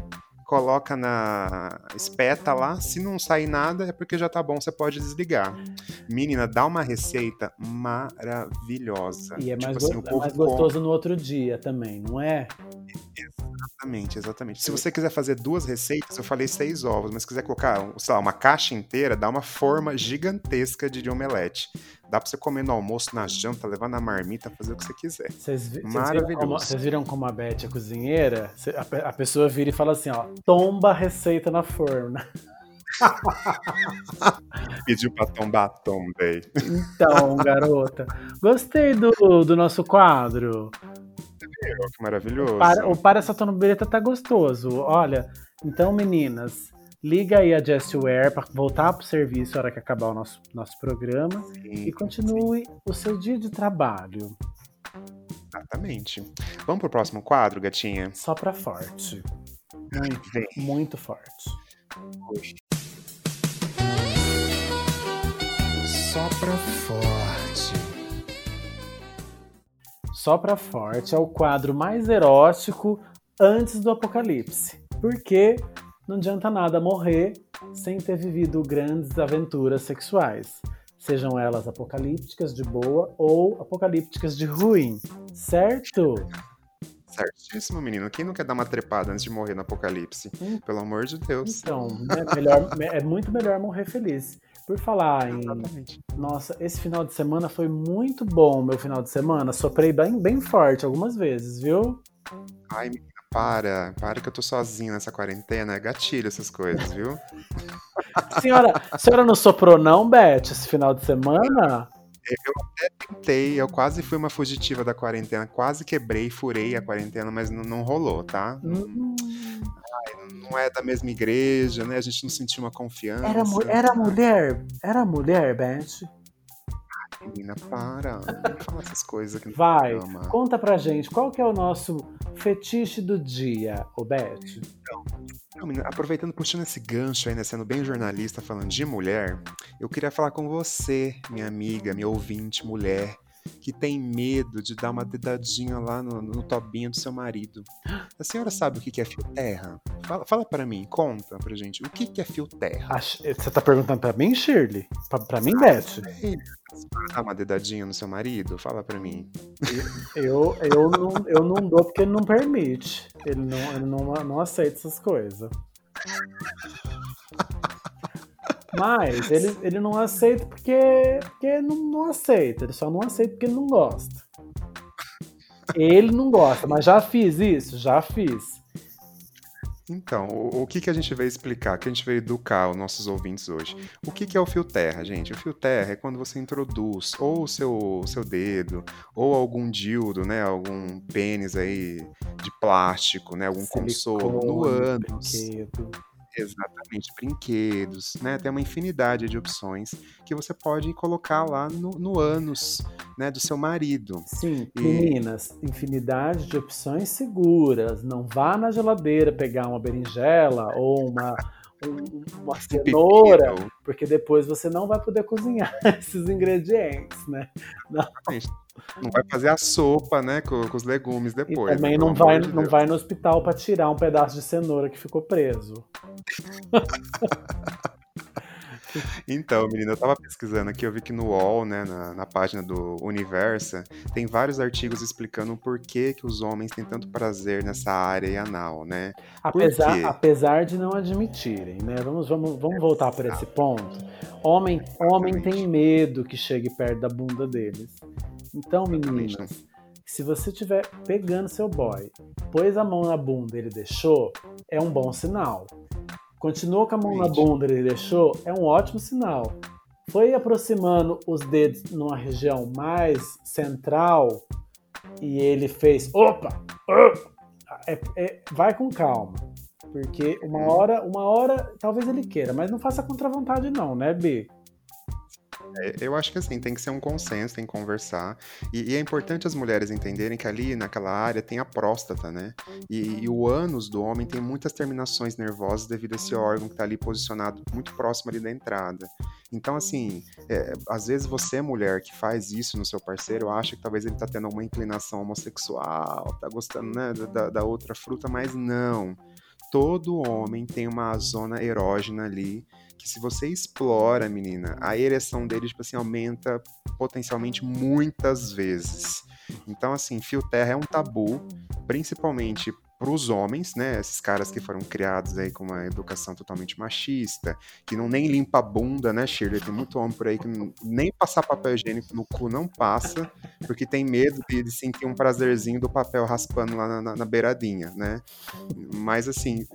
S3: coloca na espeta lá. Se não sair nada, é porque já tá bom, você pode desligar. Menina, dá uma receita maravilhosa.
S2: E é mais,
S3: tipo assim,
S2: go-
S3: o
S2: é mais gostoso no outro dia também, não é?
S3: Exatamente, exatamente. Se você quiser fazer duas receitas, eu falei seis ovos, mas se quiser colocar, sei lá, uma caixa inteira, dá uma forma gigantesca de omelete. Dá pra você comer no almoço, na janta, levar na marmita, fazer o que você quiser.
S2: Vocês vi-
S3: Maravilhoso.
S2: vocês viram como a Beth é cozinheira? A pessoa vira e fala assim, ó, tomba a receita na forma.
S3: Pediu pra tombar também.
S2: Então, garota. Gostei do, do nosso quadro.
S3: Que maravilhoso.
S2: Para, o Para essa Tonobreta tá gostoso. Olha, então, meninas, liga aí a Jessware para voltar pro serviço na hora que acabar o nosso, nosso programa
S3: Sim,
S2: e continue o seu dia de trabalho.
S3: Exatamente. Vamos pro próximo quadro, gatinha?
S2: Só pra forte. Muito, muito forte.
S3: Só pra forte.
S2: Só pra forte é o quadro mais erótico antes do apocalipse. Porque não adianta nada morrer sem ter vivido grandes aventuras sexuais. Sejam elas apocalípticas de boa ou apocalípticas de ruim. Certo?
S3: Certíssimo, menino. Quem não quer dar uma trepada antes de morrer no apocalipse?
S2: Hum.
S3: Pelo amor de Deus.
S2: Então, né, melhor- é muito melhor morrer feliz. Por falar em.
S3: Exatamente.
S2: Nossa, esse final de semana foi muito bom, meu final de semana. Soprei bem, bem forte algumas vezes, viu?
S3: Ai, menina, para. Para que eu tô sozinho nessa quarentena. É gatilho essas coisas, viu?
S2: Senhora, a senhora não soprou, não, Beth, esse final de semana?
S3: Tentei, eu quase fui uma fugitiva da quarentena. Quase quebrei, furei a quarentena, mas não, não rolou, tá?
S2: Hum,
S3: não é da mesma igreja, né? A gente não sentiu uma confiança.
S2: Era, mu- era mulher? Era mulher, Beth?
S3: Menina, para. Não fala essas coisas aqui no
S2: Vai,
S3: programa.
S2: conta pra gente, qual que é o nosso fetiche do dia, ô Beth?
S3: Aproveitando, puxando esse gancho né, sendo bem jornalista, falando de mulher, eu queria falar com você, minha amiga, minha ouvinte, mulher, que tem medo de dar uma dedadinha lá no, no tobinho do seu marido. A senhora sabe o que que é fio terra? Fala, fala para mim, conta pra gente, o que que é fio terra?
S2: Ach- Você tá perguntando pra mim, Shirley? Pra, pra mim, Beth?
S3: Dá uma dedadinha no seu marido? Fala pra mim.
S2: Eu, eu, não, eu não dou porque ele não permite. Ele não, ele não, não aceita essas coisas. Mas ele, ele não aceita porque, porque não, não aceita. Ele só não aceita porque ele não gosta. Ele não gosta, mas já fiz isso? Já fiz.
S3: Então, o, o que, que a gente veio explicar, que a gente veio educar os nossos ouvintes hoje? O que, que é o fio terra, gente? O fio terra é quando você introduz ou o seu, seu dedo, ou algum dildo, né? Algum pênis aí de plástico, né? Algum consolo no ânus.
S2: brinquedo.
S3: Exatamente, brinquedos, né? Tem uma infinidade de opções que você pode colocar lá no, no ânus, né? Do seu marido.
S2: Sim,
S3: E-
S2: meninas, infinidade de opções seguras. Não vá na geladeira pegar uma berinjela ou uma, um- uma
S3: Um
S2: cenoura, porque depois você não vai poder cozinhar esses ingredientes, né?
S3: não vai fazer a sopa, né? Com, com os legumes
S2: E
S3: depois.
S2: também
S3: né,
S2: não vai,
S3: de
S2: não vai no hospital para tirar um pedaço de cenoura que ficou preso.
S3: Então, menina, eu tava pesquisando aqui, eu vi que no UOL, né, na, na página do Universa, tem vários artigos explicando por que, que os homens têm tanto prazer nessa área anal, né?
S2: Apesar, apesar de não admitirem, né? Vamos, vamos, vamos voltar para esse ponto. Homem, homem tem medo que chegue perto da bunda deles. Então, meninas, se você estiver pegando seu boy, pôs a mão na bunda e ele deixou, é um bom sinal. Continuou com a mão na bunda e ele deixou, é um ótimo sinal. Foi aproximando os dedos numa região mais central e ele fez, opa, opa, é- é- vai com calma. Porque uma hora, uma hora, talvez ele queira, mas não faça contra a vontade, não, né, B?
S3: É, Eu acho que assim, tem que ser um consenso, tem que conversar. E, e é importante as mulheres entenderem que ali naquela área tem a próstata, né? E, e o ânus do homem tem muitas terminações nervosas devido a esse órgão que está ali posicionado muito próximo ali da entrada. Então, assim, é, às vezes você, mulher, que faz isso no seu parceiro, acha que talvez ele tá tendo alguma inclinação homossexual, tá gostando né, da, da outra fruta, mas não. Todo homem tem uma zona erógena ali que se você explora, menina, a ereção dele, tipo assim, aumenta potencialmente muitas vezes. Então, assim, fio terra é um tabu, principalmente para os homens, né? Esses caras que foram criados aí com uma educação totalmente machista, que não nem limpa a bunda, né, Shirley? Tem muito homem por aí que não- nem passar papel higiênico no cu não passa, porque tem medo de, de sentir um prazerzinho do papel raspando lá na, na- na beiradinha, né? Mas, assim,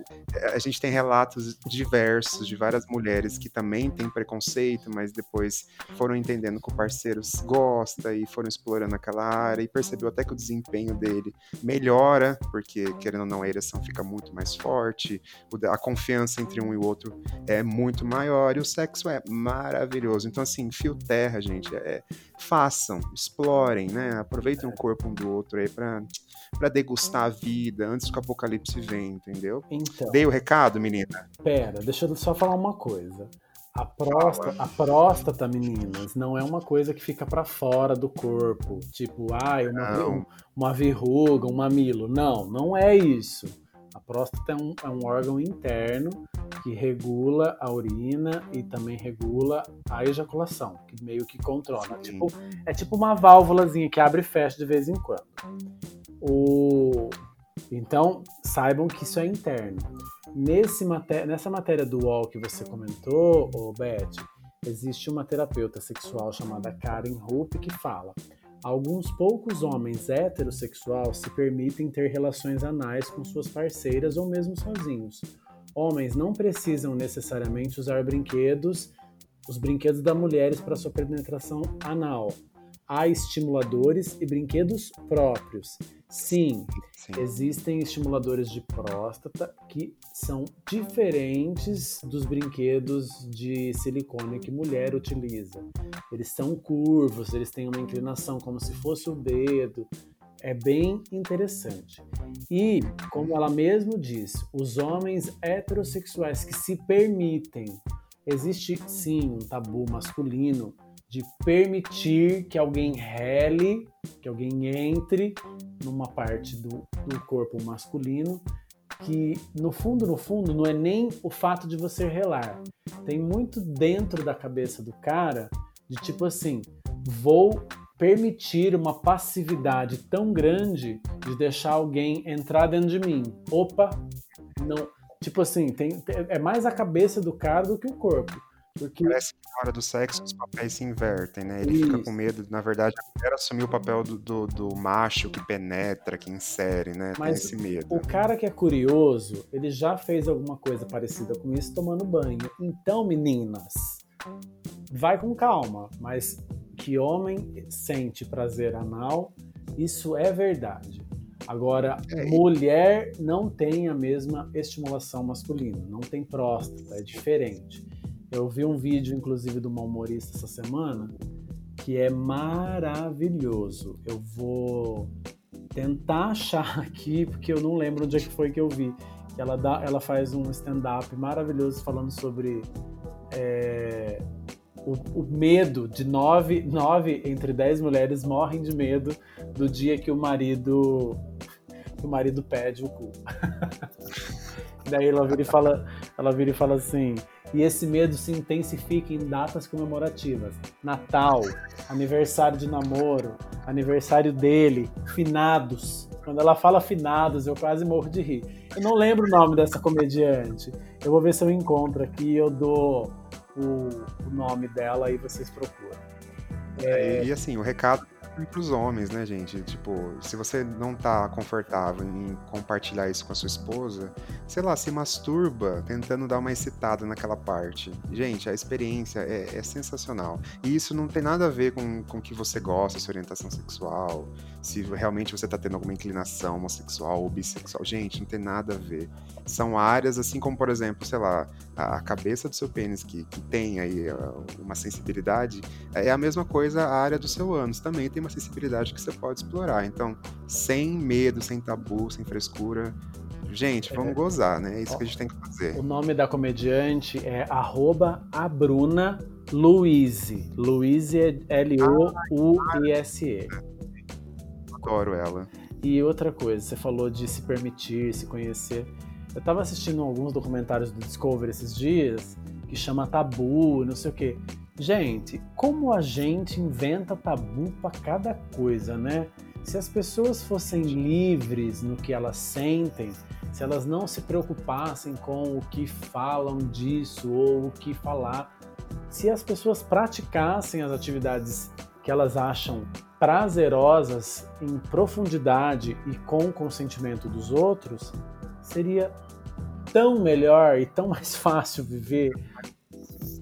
S3: a gente tem relatos diversos de várias mulheres que também têm preconceito, mas depois foram entendendo que o parceiro gosta e foram explorando aquela área e percebeu até que o desempenho dele melhora, porque querendo ou não a ereção fica muito mais forte, a confiança entre um e o outro é muito maior e o sexo é maravilhoso. Então assim, fio terra, gente, é, façam, explorem, né? Aproveitem o corpo um do outro aí pra, pra degustar a vida antes que o apocalipse venha, entendeu?
S2: Então,
S3: Dei o recado, menina?
S2: pera, deixa eu só falar uma coisa. A próstata, a próstata, meninas, não é uma coisa que fica pra fora do corpo. Tipo, ai, uma, um- uma verruga, um mamilo. Não, não é isso. A próstata é um, é um órgão interno que regula a urina e também regula a ejaculação, que meio que controla. Tipo, é tipo uma válvulazinha que abre e fecha de vez em quando. O... Então, saibam que isso é interno. Nesse maté- nessa matéria do UOL que você comentou, ô Beth, existe uma terapeuta sexual chamada Karen Rupp que fala: alguns poucos homens heterossexuais se permitem ter relações anais com suas parceiras ou mesmo sozinhos. Homens não precisam necessariamente usar brinquedos, os brinquedos da mulheres para sua penetração anal. Há estimuladores e brinquedos próprios. Sim,
S3: Sim.
S2: existem estimuladores de próstata que são diferentes dos brinquedos de silicone que mulher utiliza. Eles são curvos, eles têm uma inclinação como se fosse o dedo. É bem interessante. E, como ela mesmo diz, os homens heterossexuais que se permitem, existe sim um tabu masculino de permitir que alguém rele, que alguém entre numa parte do, do corpo masculino que no fundo, no fundo, não é nem o fato de você relar. Tem muito dentro da cabeça do cara de tipo assim, vou permitir uma passividade tão grande de deixar alguém entrar dentro de mim. Opa, não, tipo assim, tem, é mais a cabeça do cara do que o corpo. Porque
S3: Parece que na hora do sexo os papéis se invertem, né? Ele fica
S2: Isso.
S3: com medo, na verdade, a mulher assumiu o papel do, do, do macho que penetra, que insere, né?
S2: Mas
S3: Tem esse medo.
S2: o cara que é curioso, ele já fez alguma coisa parecida com isso tomando banho. Então, meninas, vai com calma, mas que homem sente prazer anal, isso é verdade. Agora,
S3: É,
S2: mulher não tem a mesma estimulação masculina, não tem próstata, é diferente. Eu vi um vídeo, inclusive, uma humorista essa semana, que é maravilhoso. Eu vou tentar achar aqui, porque eu não lembro onde é que foi que eu vi. Que ela, dá, ela faz um stand-up maravilhoso falando sobre é, o, o medo de nove, nove entre dez mulheres morrem de medo do dia que o marido que o marido pede o cu. Daí ela vira e fala, ela vira e fala assim, e esse medo se intensifica em datas comemorativas. Natal, aniversário de namoro, aniversário dele, finados. Quando ela fala finados, eu quase morro de rir. Eu não lembro o nome dessa comediante. Eu vou ver se eu encontro aqui eu dou o, o nome dela e vocês procuram.
S3: É, E assim, o recado para os homens, né, gente? Tipo, se você não tá confortável em compartilhar isso com a sua esposa, sei lá, se masturba tentando dar uma excitada naquela parte. Gente, a experiência é, é sensacional. E isso não tem nada a ver com, com o que você gosta, sua orientação sexual, se realmente você tá tendo alguma inclinação homossexual ou bissexual. Gente, não tem nada a ver. São áreas, assim como, por exemplo, sei lá, a cabeça do seu pênis, que, que tem aí ah, uma sensibilidade, é a mesma coisa a área do seu ânus. Também tem uma sensibilidade que você pode explorar. Então, sem medo, sem tabu, sem frescura. Gente, vamos gozar, né? É isso que a gente tem que fazer.
S2: O nome da comediante é arroba a Bruna Luise. Luise é L-O-U-I-S-E.
S3: Adoro ela.
S2: E outra coisa, você falou de se permitir, se conhecer. Eu tava assistindo alguns documentários do Discovery esses dias, que chama Tabu, não sei o quê. Gente, como a gente inventa tabu pra cada coisa, né? Se as pessoas fossem livres no que elas sentem, se elas não se preocupassem com o que falam disso ou o que falar, se as pessoas praticassem as atividades que elas acham prazerosas em profundidade e com consentimento dos outros, seria tão melhor e tão mais fácil viver.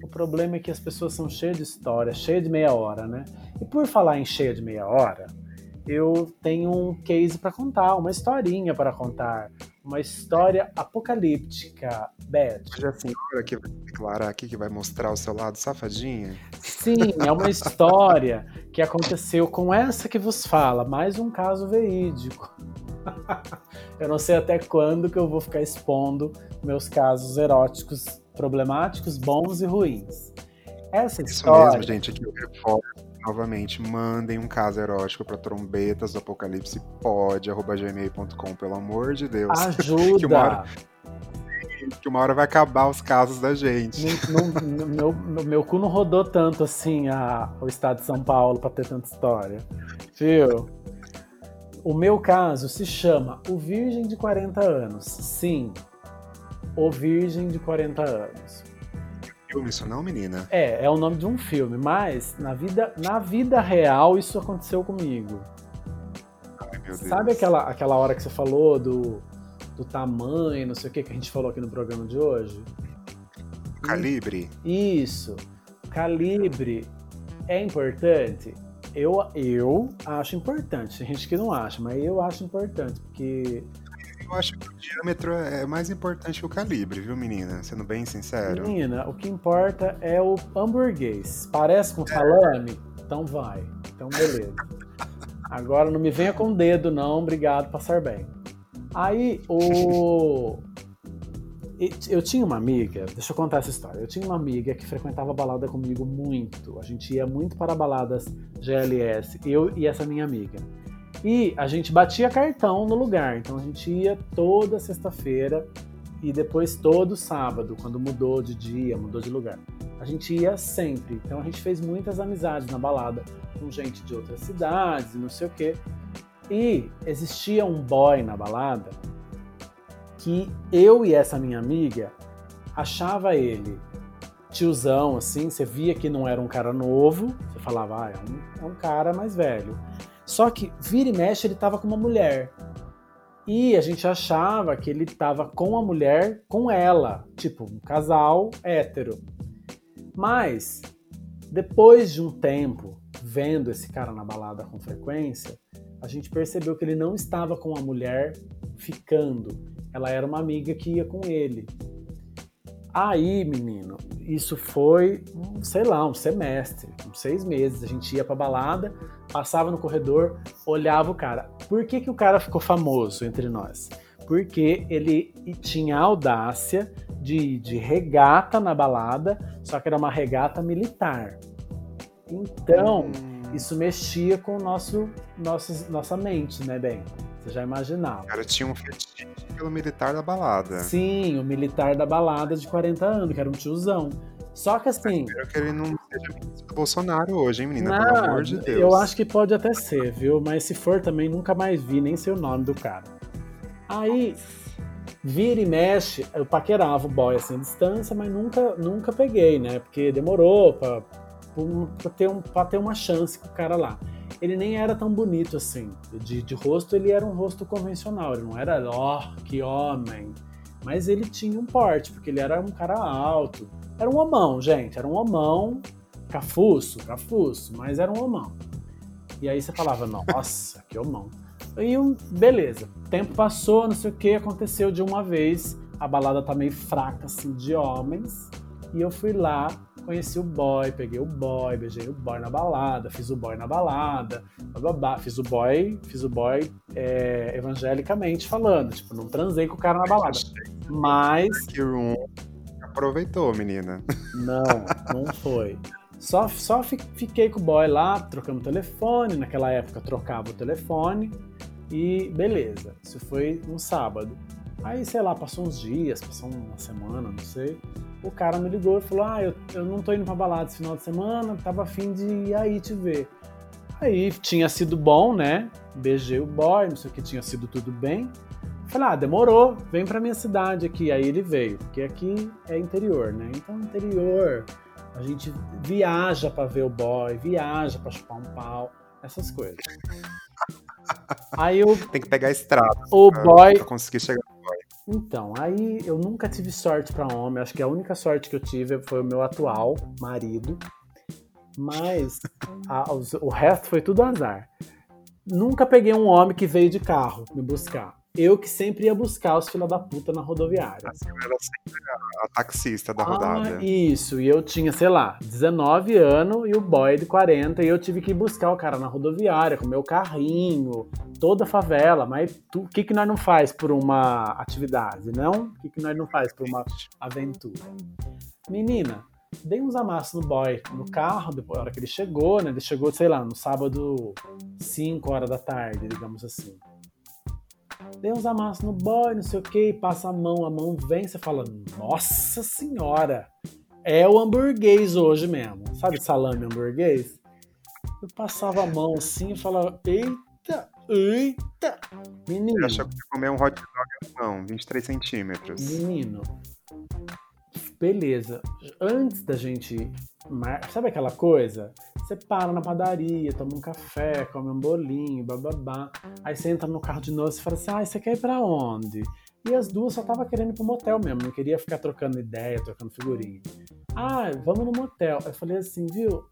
S2: O problema é que as pessoas são cheias de história, cheias de meia hora, né? E por falar em cheia de meia hora, eu tenho um case para contar, uma historinha para contar, uma história apocalíptica, Beth.
S3: Já assim, olha que vai declarar aqui que vai mostrar o seu lado safadinha.
S2: Sim, é uma história que aconteceu com essa que vos fala, mais um caso verídico. Eu não sei até quando que eu vou ficar expondo meus casos eróticos problemáticos, bons e ruins. Essa
S3: Isso
S2: história,
S3: mesmo, gente. Aqui eu reforço novamente. Mandem um caso erótico para trombetas do apocalipse pode, arroba gmail.com, pelo amor de Deus. Que uma hora-
S2: ajuda.
S3: que uma hora vai acabar os casos da gente.
S2: No meu, no meu cu não rodou tanto assim a, o estado de São Paulo para ter tanta história. Viu? O meu caso se chama O Virgem de 40 Anos. Sim, O Virgem de 40 Anos.
S3: Filme isso não, menina?
S2: É, é o nome de um filme, mas na vida, na vida real isso aconteceu comigo.
S3: Ai, meu Deus.
S2: Sabe aquela, aquela hora que você falou do, do tamanho, não sei o que, que a gente falou aqui no programa de hoje?
S3: Calibre?
S2: Isso. Calibre é importante? Eu, eu acho importante. Tem gente que não acha, mas eu acho importante, porque
S3: Eu acho que o diâmetro é mais importante que o calibre, viu, menina? Sendo bem sincero.
S2: Menina, o que importa é o hamburguês. Parece com salame? Então vai. Então beleza. Agora não me venha com dedo, não. Obrigado, passar bem. Aí o. Eu tinha uma amiga, deixa eu contar essa história. Eu tinha uma amiga que frequentava balada comigo muito. A gente ia muito para baladas GLS, eu e essa minha amiga. E a gente batia cartão no lugar, então a gente ia toda sexta-feira e depois todo sábado, quando mudou de dia, mudou de lugar. A gente ia sempre, então a gente fez muitas amizades na balada com gente de outras cidades e não sei o quê. E existia um boy na balada que eu e essa minha amiga achava ele tiozão, assim, você via que não era um cara novo, você falava, ah, é um, é um cara mais velho. Só que vira e mexe ele tava com uma mulher. E a gente achava que ele tava com a mulher com ela, tipo, um casal hétero. Mas depois de um tempo vendo esse cara na balada com frequência, a gente percebeu que ele não estava com a mulher ficando. Ela era uma amiga que ia com ele. Aí, menino, isso foi, sei lá, um semestre, uns seis meses. A gente ia pra balada, passava no corredor, olhava o cara. Por que, que o cara ficou famoso entre nós? Porque ele tinha a audácia de, de regata na balada, só que era uma regata militar. Então,
S3: Hum,
S2: isso mexia com o nosso, nosso, nossa mente, né, bem? Você já imaginava.
S3: O cara tinha um fetiche pelo militar da balada.
S2: Sim, o militar da balada de 40 anos, que era um tiozão. Só que assim,
S3: Espero que ele não seja ministro do Bolsonaro hoje, hein, menina?
S2: não,
S3: Pelo amor de Deus.
S2: eu acho que pode até ser, viu? Mas se for também, nunca mais vi nem sei o nome do cara. Aí, vira e mexe, eu paquerava o boy assim à distância, mas nunca, nunca peguei, né? Porque demorou pra, pra, ter, um, pra ter uma chance com o cara lá. Ele nem era tão bonito assim. De, de rosto, ele era um rosto convencional. Ele não era, ó, que homem. Mas ele tinha um porte, porque ele era um cara alto. Era um homão, gente. Era um homão cafuço, cafuço, mas era um homão. E aí você falava, nossa, que homão. E um, beleza, tempo passou, não sei o que, aconteceu de uma vez, a balada tá meio fraca, assim, de homens, e eu fui lá, conheci o boy, peguei o boy, beijei o boy na balada, fiz o boy na balada, bababá, fiz o boy, fiz o boy é, evangelicamente falando, tipo, não transei com o cara na balada. Mas
S3: Que aproveitou, menina.
S2: não, não foi. Só, só fi- fiquei com o boy lá, trocamos telefone. Naquela época trocava o telefone. E beleza. Isso foi um sábado. Aí, sei lá, passou uns dias, passou uma semana, não sei. O cara me ligou e falou: Ah, eu, eu não tô indo pra balada esse final de semana, tava afim de ir aí te ver. Aí tinha sido bom, né? Beijei o boy, não sei o que, tinha sido tudo bem. Falei, ah, demorou, vem pra minha cidade aqui. Aí ele veio, porque aqui é interior, né? Então, interior, a gente viaja pra ver o boy, viaja pra chupar um pau, essas coisas. Aí o,
S3: Tem que pegar a estrada
S2: o boy.
S3: pra conseguir chegar.
S2: Então, aí eu nunca tive sorte pra homem. Acho que a única sorte que eu tive foi o meu atual marido. Mas a- os- o resto foi tudo azar. Nunca peguei um homem que veio de carro me buscar. Eu que sempre ia buscar os fila da puta na rodoviária.
S3: Assim, eu era sempre a, a taxista da
S2: Ah,
S3: rodada.
S2: isso, e eu tinha, sei lá, 19 anos e o boy de 40, e eu tive que ir buscar o cara na rodoviária com meu carrinho, toda a favela, mas o que, que nós não faz por uma atividade, não? O que, que nós não faz por uma aventura? Menina, dei uns amassos no boy no carro, depois, na hora que ele chegou, né? Ele chegou, sei lá, no sábado, 5 horas da tarde, digamos assim. Dei uns amassos no boy, não sei o que, passa a mão, a mão vem, você fala, nossa senhora, é o hamburguês hoje mesmo. Sabe salame hamburguês? Eu passava a mão assim e falava, eita, eita, menino.
S3: Ele achou que ia comer um hot dog não, 23 centímetros.
S2: Menino, beleza. Antes da gente. Sabe aquela coisa? Você para na padaria, toma um café, come um bolinho, bababá. Aí você entra no carro de novo e fala assim: ah, você quer ir pra onde? E as duas só tava querendo ir pro motel mesmo, não queria ficar trocando ideia, trocando figurinha. Ah, vamos no motel. Eu falei assim, viu?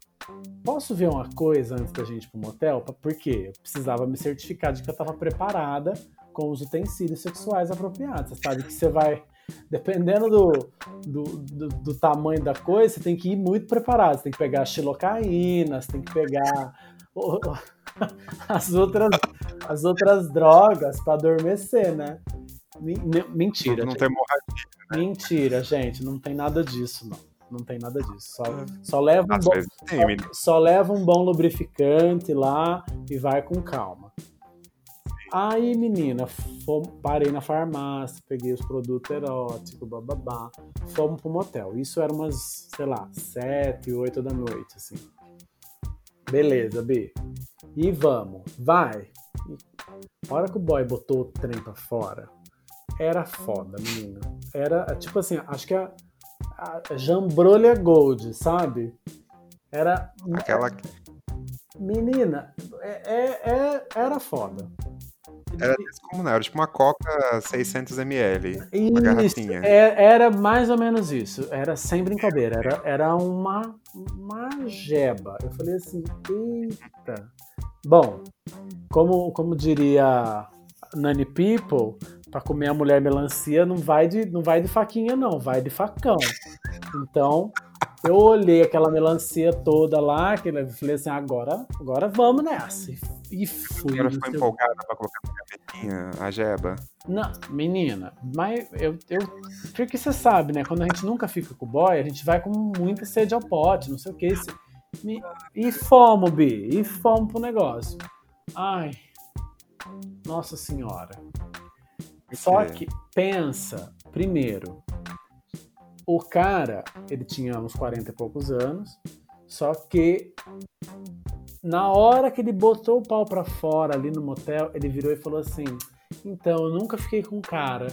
S2: posso ver uma coisa antes da gente ir pro motel? Por quê? Eu precisava me certificar de que eu estava preparada com os utensílios sexuais apropriados. Você sabe que você vai, dependendo do, do, do, do tamanho da coisa, você tem que ir muito preparado. Você tem que pegar a xilocaína, você tem que pegar as outras, as outras drogas para adormecer, né? Mentira.
S3: Não, não tem hemorragia.
S2: Né? Mentira, gente. Não tem nada disso, não. Não tem nada disso. Só, só, leva, um bom, tem, só, só, leva um bom lubrificante lá e vai com calma. Aí, menina, fomos, parei na farmácia, peguei os produtos eróticos, bababá, fomos pro motel. Isso era umas, sei lá, sete, oito da noite, assim. Beleza, B. E vamos, vai. A hora que o boy botou o trem pra fora, era foda, menina. Era, tipo assim, acho que a, a Jambrolha Gold, sabe? Era.
S3: Aquela.
S2: Menina, é, é, é era foda.
S3: Era descomunal, era tipo uma coca 600ml. Uma garrafinha.
S2: É, era mais ou menos isso. Era sem brincadeira. Era, era uma, uma jeba. Eu falei assim, eita. Bom, como, como diria Nani People, para comer a mulher melancia não vai de não vai de faquinha não, vai de facão. Então, eu olhei aquela melancia toda lá, que eu falei assim, agora, agora vamos nessa. E fui.
S3: Agora ficou empolgada pra colocar na gavetinha a jeba?
S2: Não, menina, mas eu, eu. Porque você sabe, né? Quando a gente nunca fica com o boy, a gente vai com muita sede ao pote, não sei o que. E fomos, Bi, e fomos pro negócio. Ai, nossa senhora. Só que pensa, primeiro, o cara, ele tinha uns 40 e poucos anos, só que na hora que ele botou o pau para fora ali no motel, ele virou e falou assim: Então, eu nunca fiquei com cara.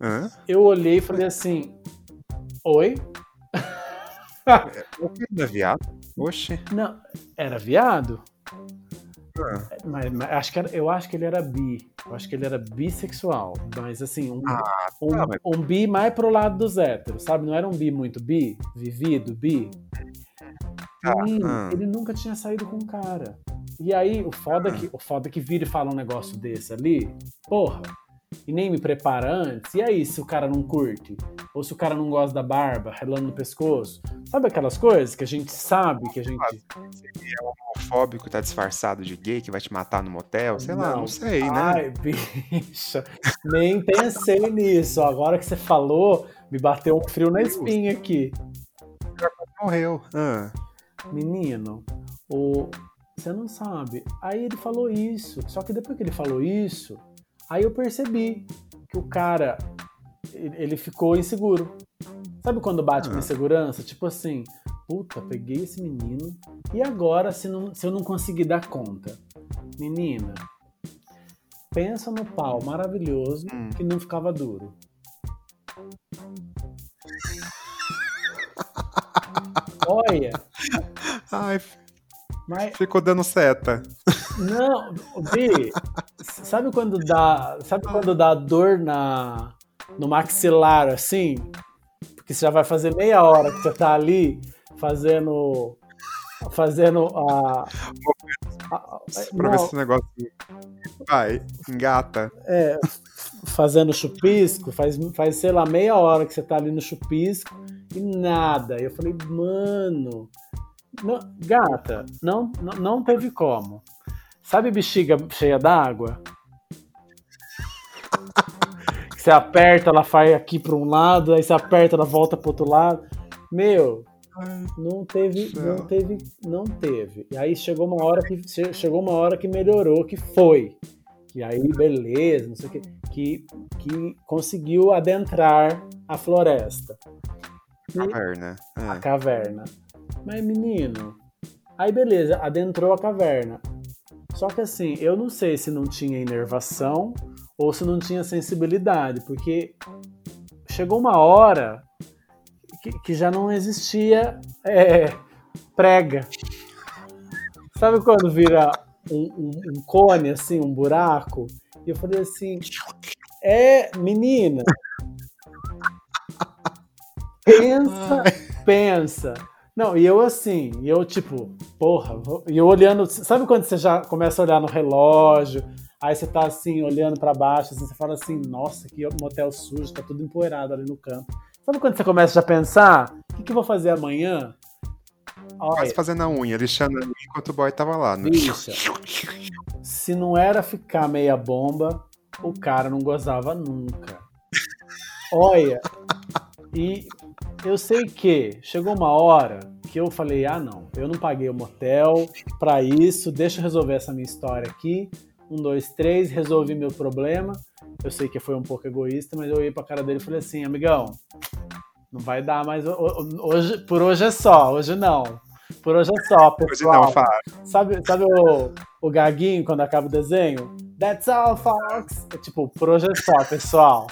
S3: Hã?
S2: Eu olhei e falei assim: Oi?
S3: O que é viado? Oxe.
S2: Não, era viado? Ah. Mas, mas, acho que era, eu acho que ele era bi. Eu acho que ele era bissexual. Mas assim, um, ah, tá, um, mas... um bi mais pro lado dos héteros, sabe? Não era um bi muito bi, vivido, bi. Ah, ah. ele nunca tinha saído com um cara. E aí, o foda, ah. que, o foda que vira e fala um negócio desse ali, porra, e nem me prepara antes. E aí, se o cara não curte? Ou se o cara não gosta da barba, relando no pescoço? Sabe aquelas coisas que a gente sabe que a gente.
S3: Se é homofóbico, tá disfarçado de gay, que vai te matar no motel? Sei não. lá, não sei, né? Ai,
S2: bicha, nem pensei nisso. Agora que você falou, me bateu um frio na espinha aqui.
S3: Morreu. Ah.
S2: Menino, o. Você não sabe. Aí ele falou isso. Só que depois que ele falou isso, Aí eu percebi que o cara, ele ficou inseguro. Sabe quando bate com ah. insegurança? Tipo assim, puta, peguei esse menino e agora se, não, se eu não conseguir dar conta? Menina, pensa no pau maravilhoso hum. que não ficava duro. Olha.
S3: Ai, mas... Ficou dando seta.
S2: Não, Bi, sabe quando dá, sabe quando dá dor na no maxilar assim? Porque você já vai fazer meia hora que você tá ali fazendo fazendo a,
S3: a pra ver se o negócio vai, engata.
S2: É, fazendo chupisco, faz, faz, sei lá, meia hora que você tá ali no chupisco e nada. Eu falei, mano, não, gata, não, não, não teve como. Sabe bexiga cheia d'água? você aperta, ela vai aqui para um lado, aí você aperta, ela volta para outro lado. Meu, não teve, não teve, não teve. E aí chegou uma hora que chegou uma hora que melhorou, que foi. E aí, beleza, não sei o que, que, que conseguiu adentrar a floresta.
S3: Caverna.
S2: É. A caverna. Mas, menino, aí beleza, adentrou a caverna. Só que assim, eu não sei se não tinha inervação ou se não tinha sensibilidade, porque chegou uma hora que, que já não existia é, prega. Sabe quando vira um, um, um, cone, assim, um buraco? E eu falei assim: é, menina, pensa, pensa Não, e eu assim, e eu tipo, porra, vou- e eu olhando, sabe quando você já começa a olhar no relógio, aí você tá assim, olhando pra baixo, assim, você fala assim, nossa, que motel sujo, tá tudo empoeirado ali no canto. Sabe quando você começa já a pensar, o que, que eu vou fazer amanhã? Olha,
S3: Quase fazendo a unha, lixando a unha enquanto o boy tava lá. Né?
S2: bicha, se não era ficar meia bomba, o cara não gozava nunca. Olha, e eu sei que chegou uma hora que eu falei: ah, não, eu não paguei o motel pra isso, deixa eu resolver essa minha história aqui. Um, dois, três, resolvi meu problema. Eu sei que foi um pouco egoísta, mas eu olhei pra cara dele e falei assim: amigão, não vai dar mais. ho- ho- Hoje, por hoje é só, hoje não. Por hoje é só,
S3: Hoje
S2: pessoal.
S3: não, Fábio.
S2: Sabe, sabe o, o gaguinho quando acaba o desenho? That's all, folks! É tipo, por hoje é só, pessoal.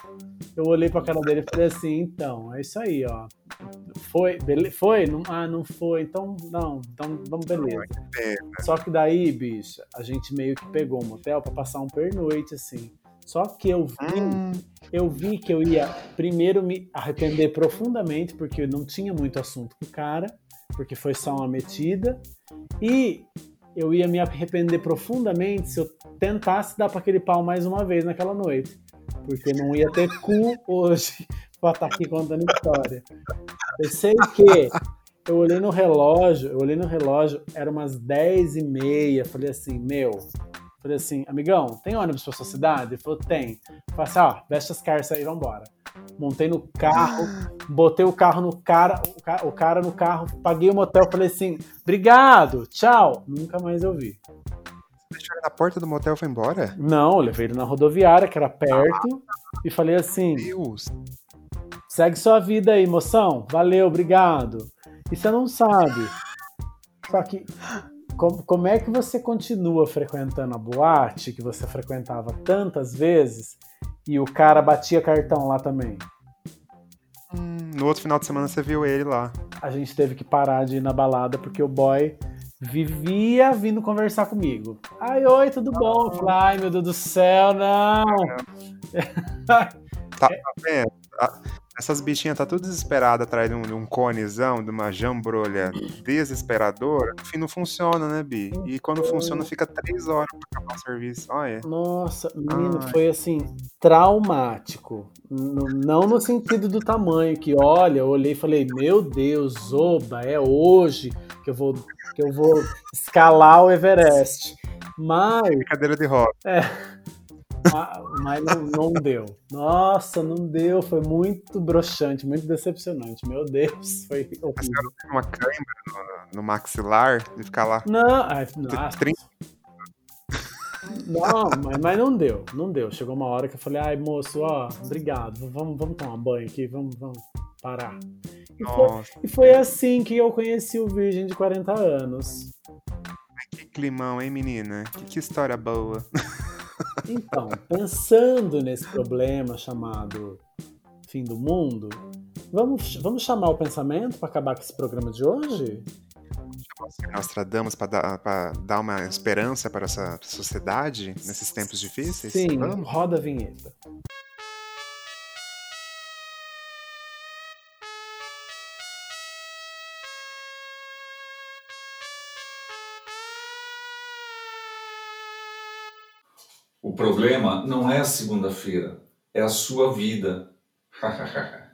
S2: Eu olhei pra cara dele e falei assim, então, é isso aí, ó. Foi? Bele foi? Não, ah, não foi. Então, não, então vamos, beleza.
S3: pena.
S2: Só que daí, bicha, a gente meio que pegou um motel pra passar um pernoite, assim. Só que eu vi,
S3: Hum,
S2: eu vi que eu ia primeiro me arrepender profundamente, porque eu não tinha muito assunto com o cara, porque foi só uma metida. E eu ia me arrepender profundamente se eu tentasse dar para aquele pau mais uma vez naquela noite. Porque não ia ter cu hoje pra estar aqui contando história. Eu sei que eu olhei no relógio, eu olhei no relógio, era umas 10 e meia. Falei assim, meu. Falei assim, amigão, tem ônibus pra sua cidade? Ele falou, tem. Falei assim, ó, veste as carças aí, vambora. Montei no carro, botei o carro no cara, o o cara no carro, paguei o motel, falei assim, obrigado, tchau. Nunca mais eu vi.
S3: Deixou ele na porta do motel e foi embora?
S2: Não, eu levei ele na rodoviária, que era perto, e falei assim,
S3: Deus.
S2: segue sua vida aí, moção. Valeu, obrigado. E você não sabe. Só que, como, como é que você continua frequentando a boate que você frequentava tantas vezes e o cara batia cartão lá também?
S3: Hum, no outro final de semana você viu ele lá.
S2: A gente teve que parar de ir na balada porque o boy vivia vindo conversar comigo. Ai, oi, tudo bom? Eu falei, Ai, meu Deus do céu, não!
S3: Tá, tá vendo? Ah, Essas bichinhas tá tudo desesperada atrás de um, de um conezão, de uma jambrolha desesperadora. No fim não funciona, né, Bi? E quando funciona, fica três horas pra acabar o serviço. Olha.
S2: Nossa, menino,
S3: Ai.
S2: foi assim, traumático. Não no sentido do tamanho, que olha, eu olhei e falei, meu Deus, oba, é hoje que eu vou, que eu vou escalar o Everest. Mas,
S3: Brincadeira de roda.
S2: ma- mas não, não deu. Nossa, não deu. Foi muito broxante, muito decepcionante. Meu Deus, foi horrível.
S3: Uma câimbra no, no maxilar e ficar lá.
S2: Não, ai, nossa,
S3: 30
S2: Não, mas, mas não deu, não deu. Chegou uma hora que eu falei, ai moço, ó, obrigado, vamos, vamos tomar um banho aqui, vamos, vamos parar. E foi, e foi assim que eu conheci o Virgem de 40 anos.
S3: que climão, hein, menina? Que, que história boa.
S2: Então, pensando nesse problema chamado fim do mundo, vamos, vamos chamar o pensamento para acabar com esse programa de hoje?
S3: Nostradamus para dar, pra dar uma esperança para essa sociedade nesses tempos difíceis?
S2: Sim,
S3: Vamos?
S2: roda a vinheta.
S4: Problema não é a segunda-feira, é a sua vida.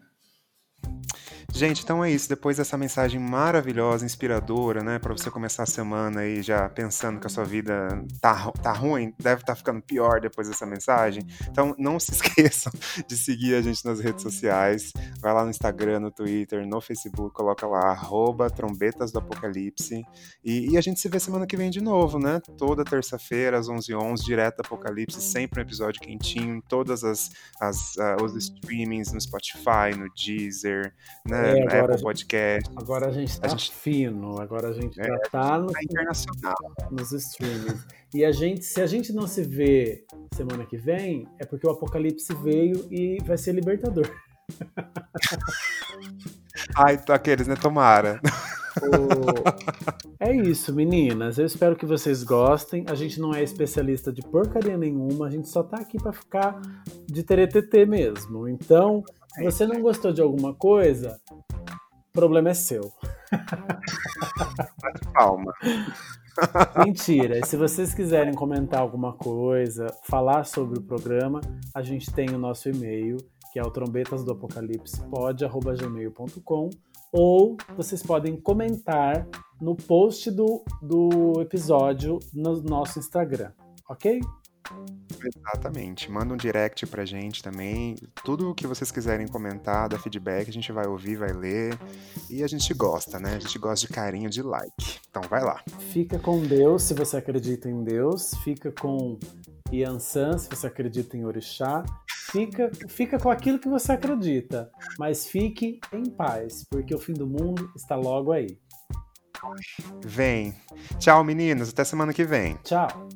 S3: Gente, então é isso. Depois dessa mensagem maravilhosa, inspiradora, né? Pra você começar a semana aí já pensando que a sua vida tá, tá ruim, deve estar ficando pior depois dessa mensagem. Então não se esqueçam de seguir a gente nas redes sociais. Vai lá no Instagram, no Twitter, no Facebook, coloca lá, arroba trombetas do apocalipse. E, e a gente se vê semana que vem de novo, né? Toda terça-feira, às 11h11, direto Apocalipse, sempre um episódio quentinho, em todas as, as ah, os streamings, no Spotify, no Deezer, né?
S2: É,
S3: na
S2: agora
S3: Apple Podcast,
S2: Agora a gente tá
S3: gente-
S2: fino, agora a gente
S3: É,
S2: já tá no,
S3: tá internacional.
S2: nos streamings. E a gente, se a gente não se vê semana que vem, é porque o Apocalipse veio e vai ser libertador.
S3: Ai, tô aqueles, né? Tomara.
S2: É isso, meninas. Eu espero que vocês gostem. A gente não é especialista de porcaria nenhuma, a gente só tá aqui pra ficar de teretetê mesmo. Então, se você não gostou de alguma coisa, o problema é seu.
S3: Palma.
S2: Mentira. E se vocês quiserem comentar alguma coisa, falar sobre o programa, a gente tem o nosso e-mail, que é o trombetasdoapocalipse.pod.gmail.com ou vocês podem comentar no post do, do episódio no nosso Instagram, ok?
S3: Exatamente. Manda um direct pra gente também. Tudo o que vocês quiserem comentar, dar feedback, a gente vai ouvir, vai ler. E a gente gosta, né? A gente gosta de carinho, de like. Então vai lá.
S2: Fica com Deus se você acredita em Deus. Fica com Yansan se você acredita em Orixá. Fica, fica com aquilo que você acredita. Mas fique em paz, porque o fim do mundo está logo aí.
S3: Vem. Tchau, meninos. Até semana que vem.
S2: Tchau.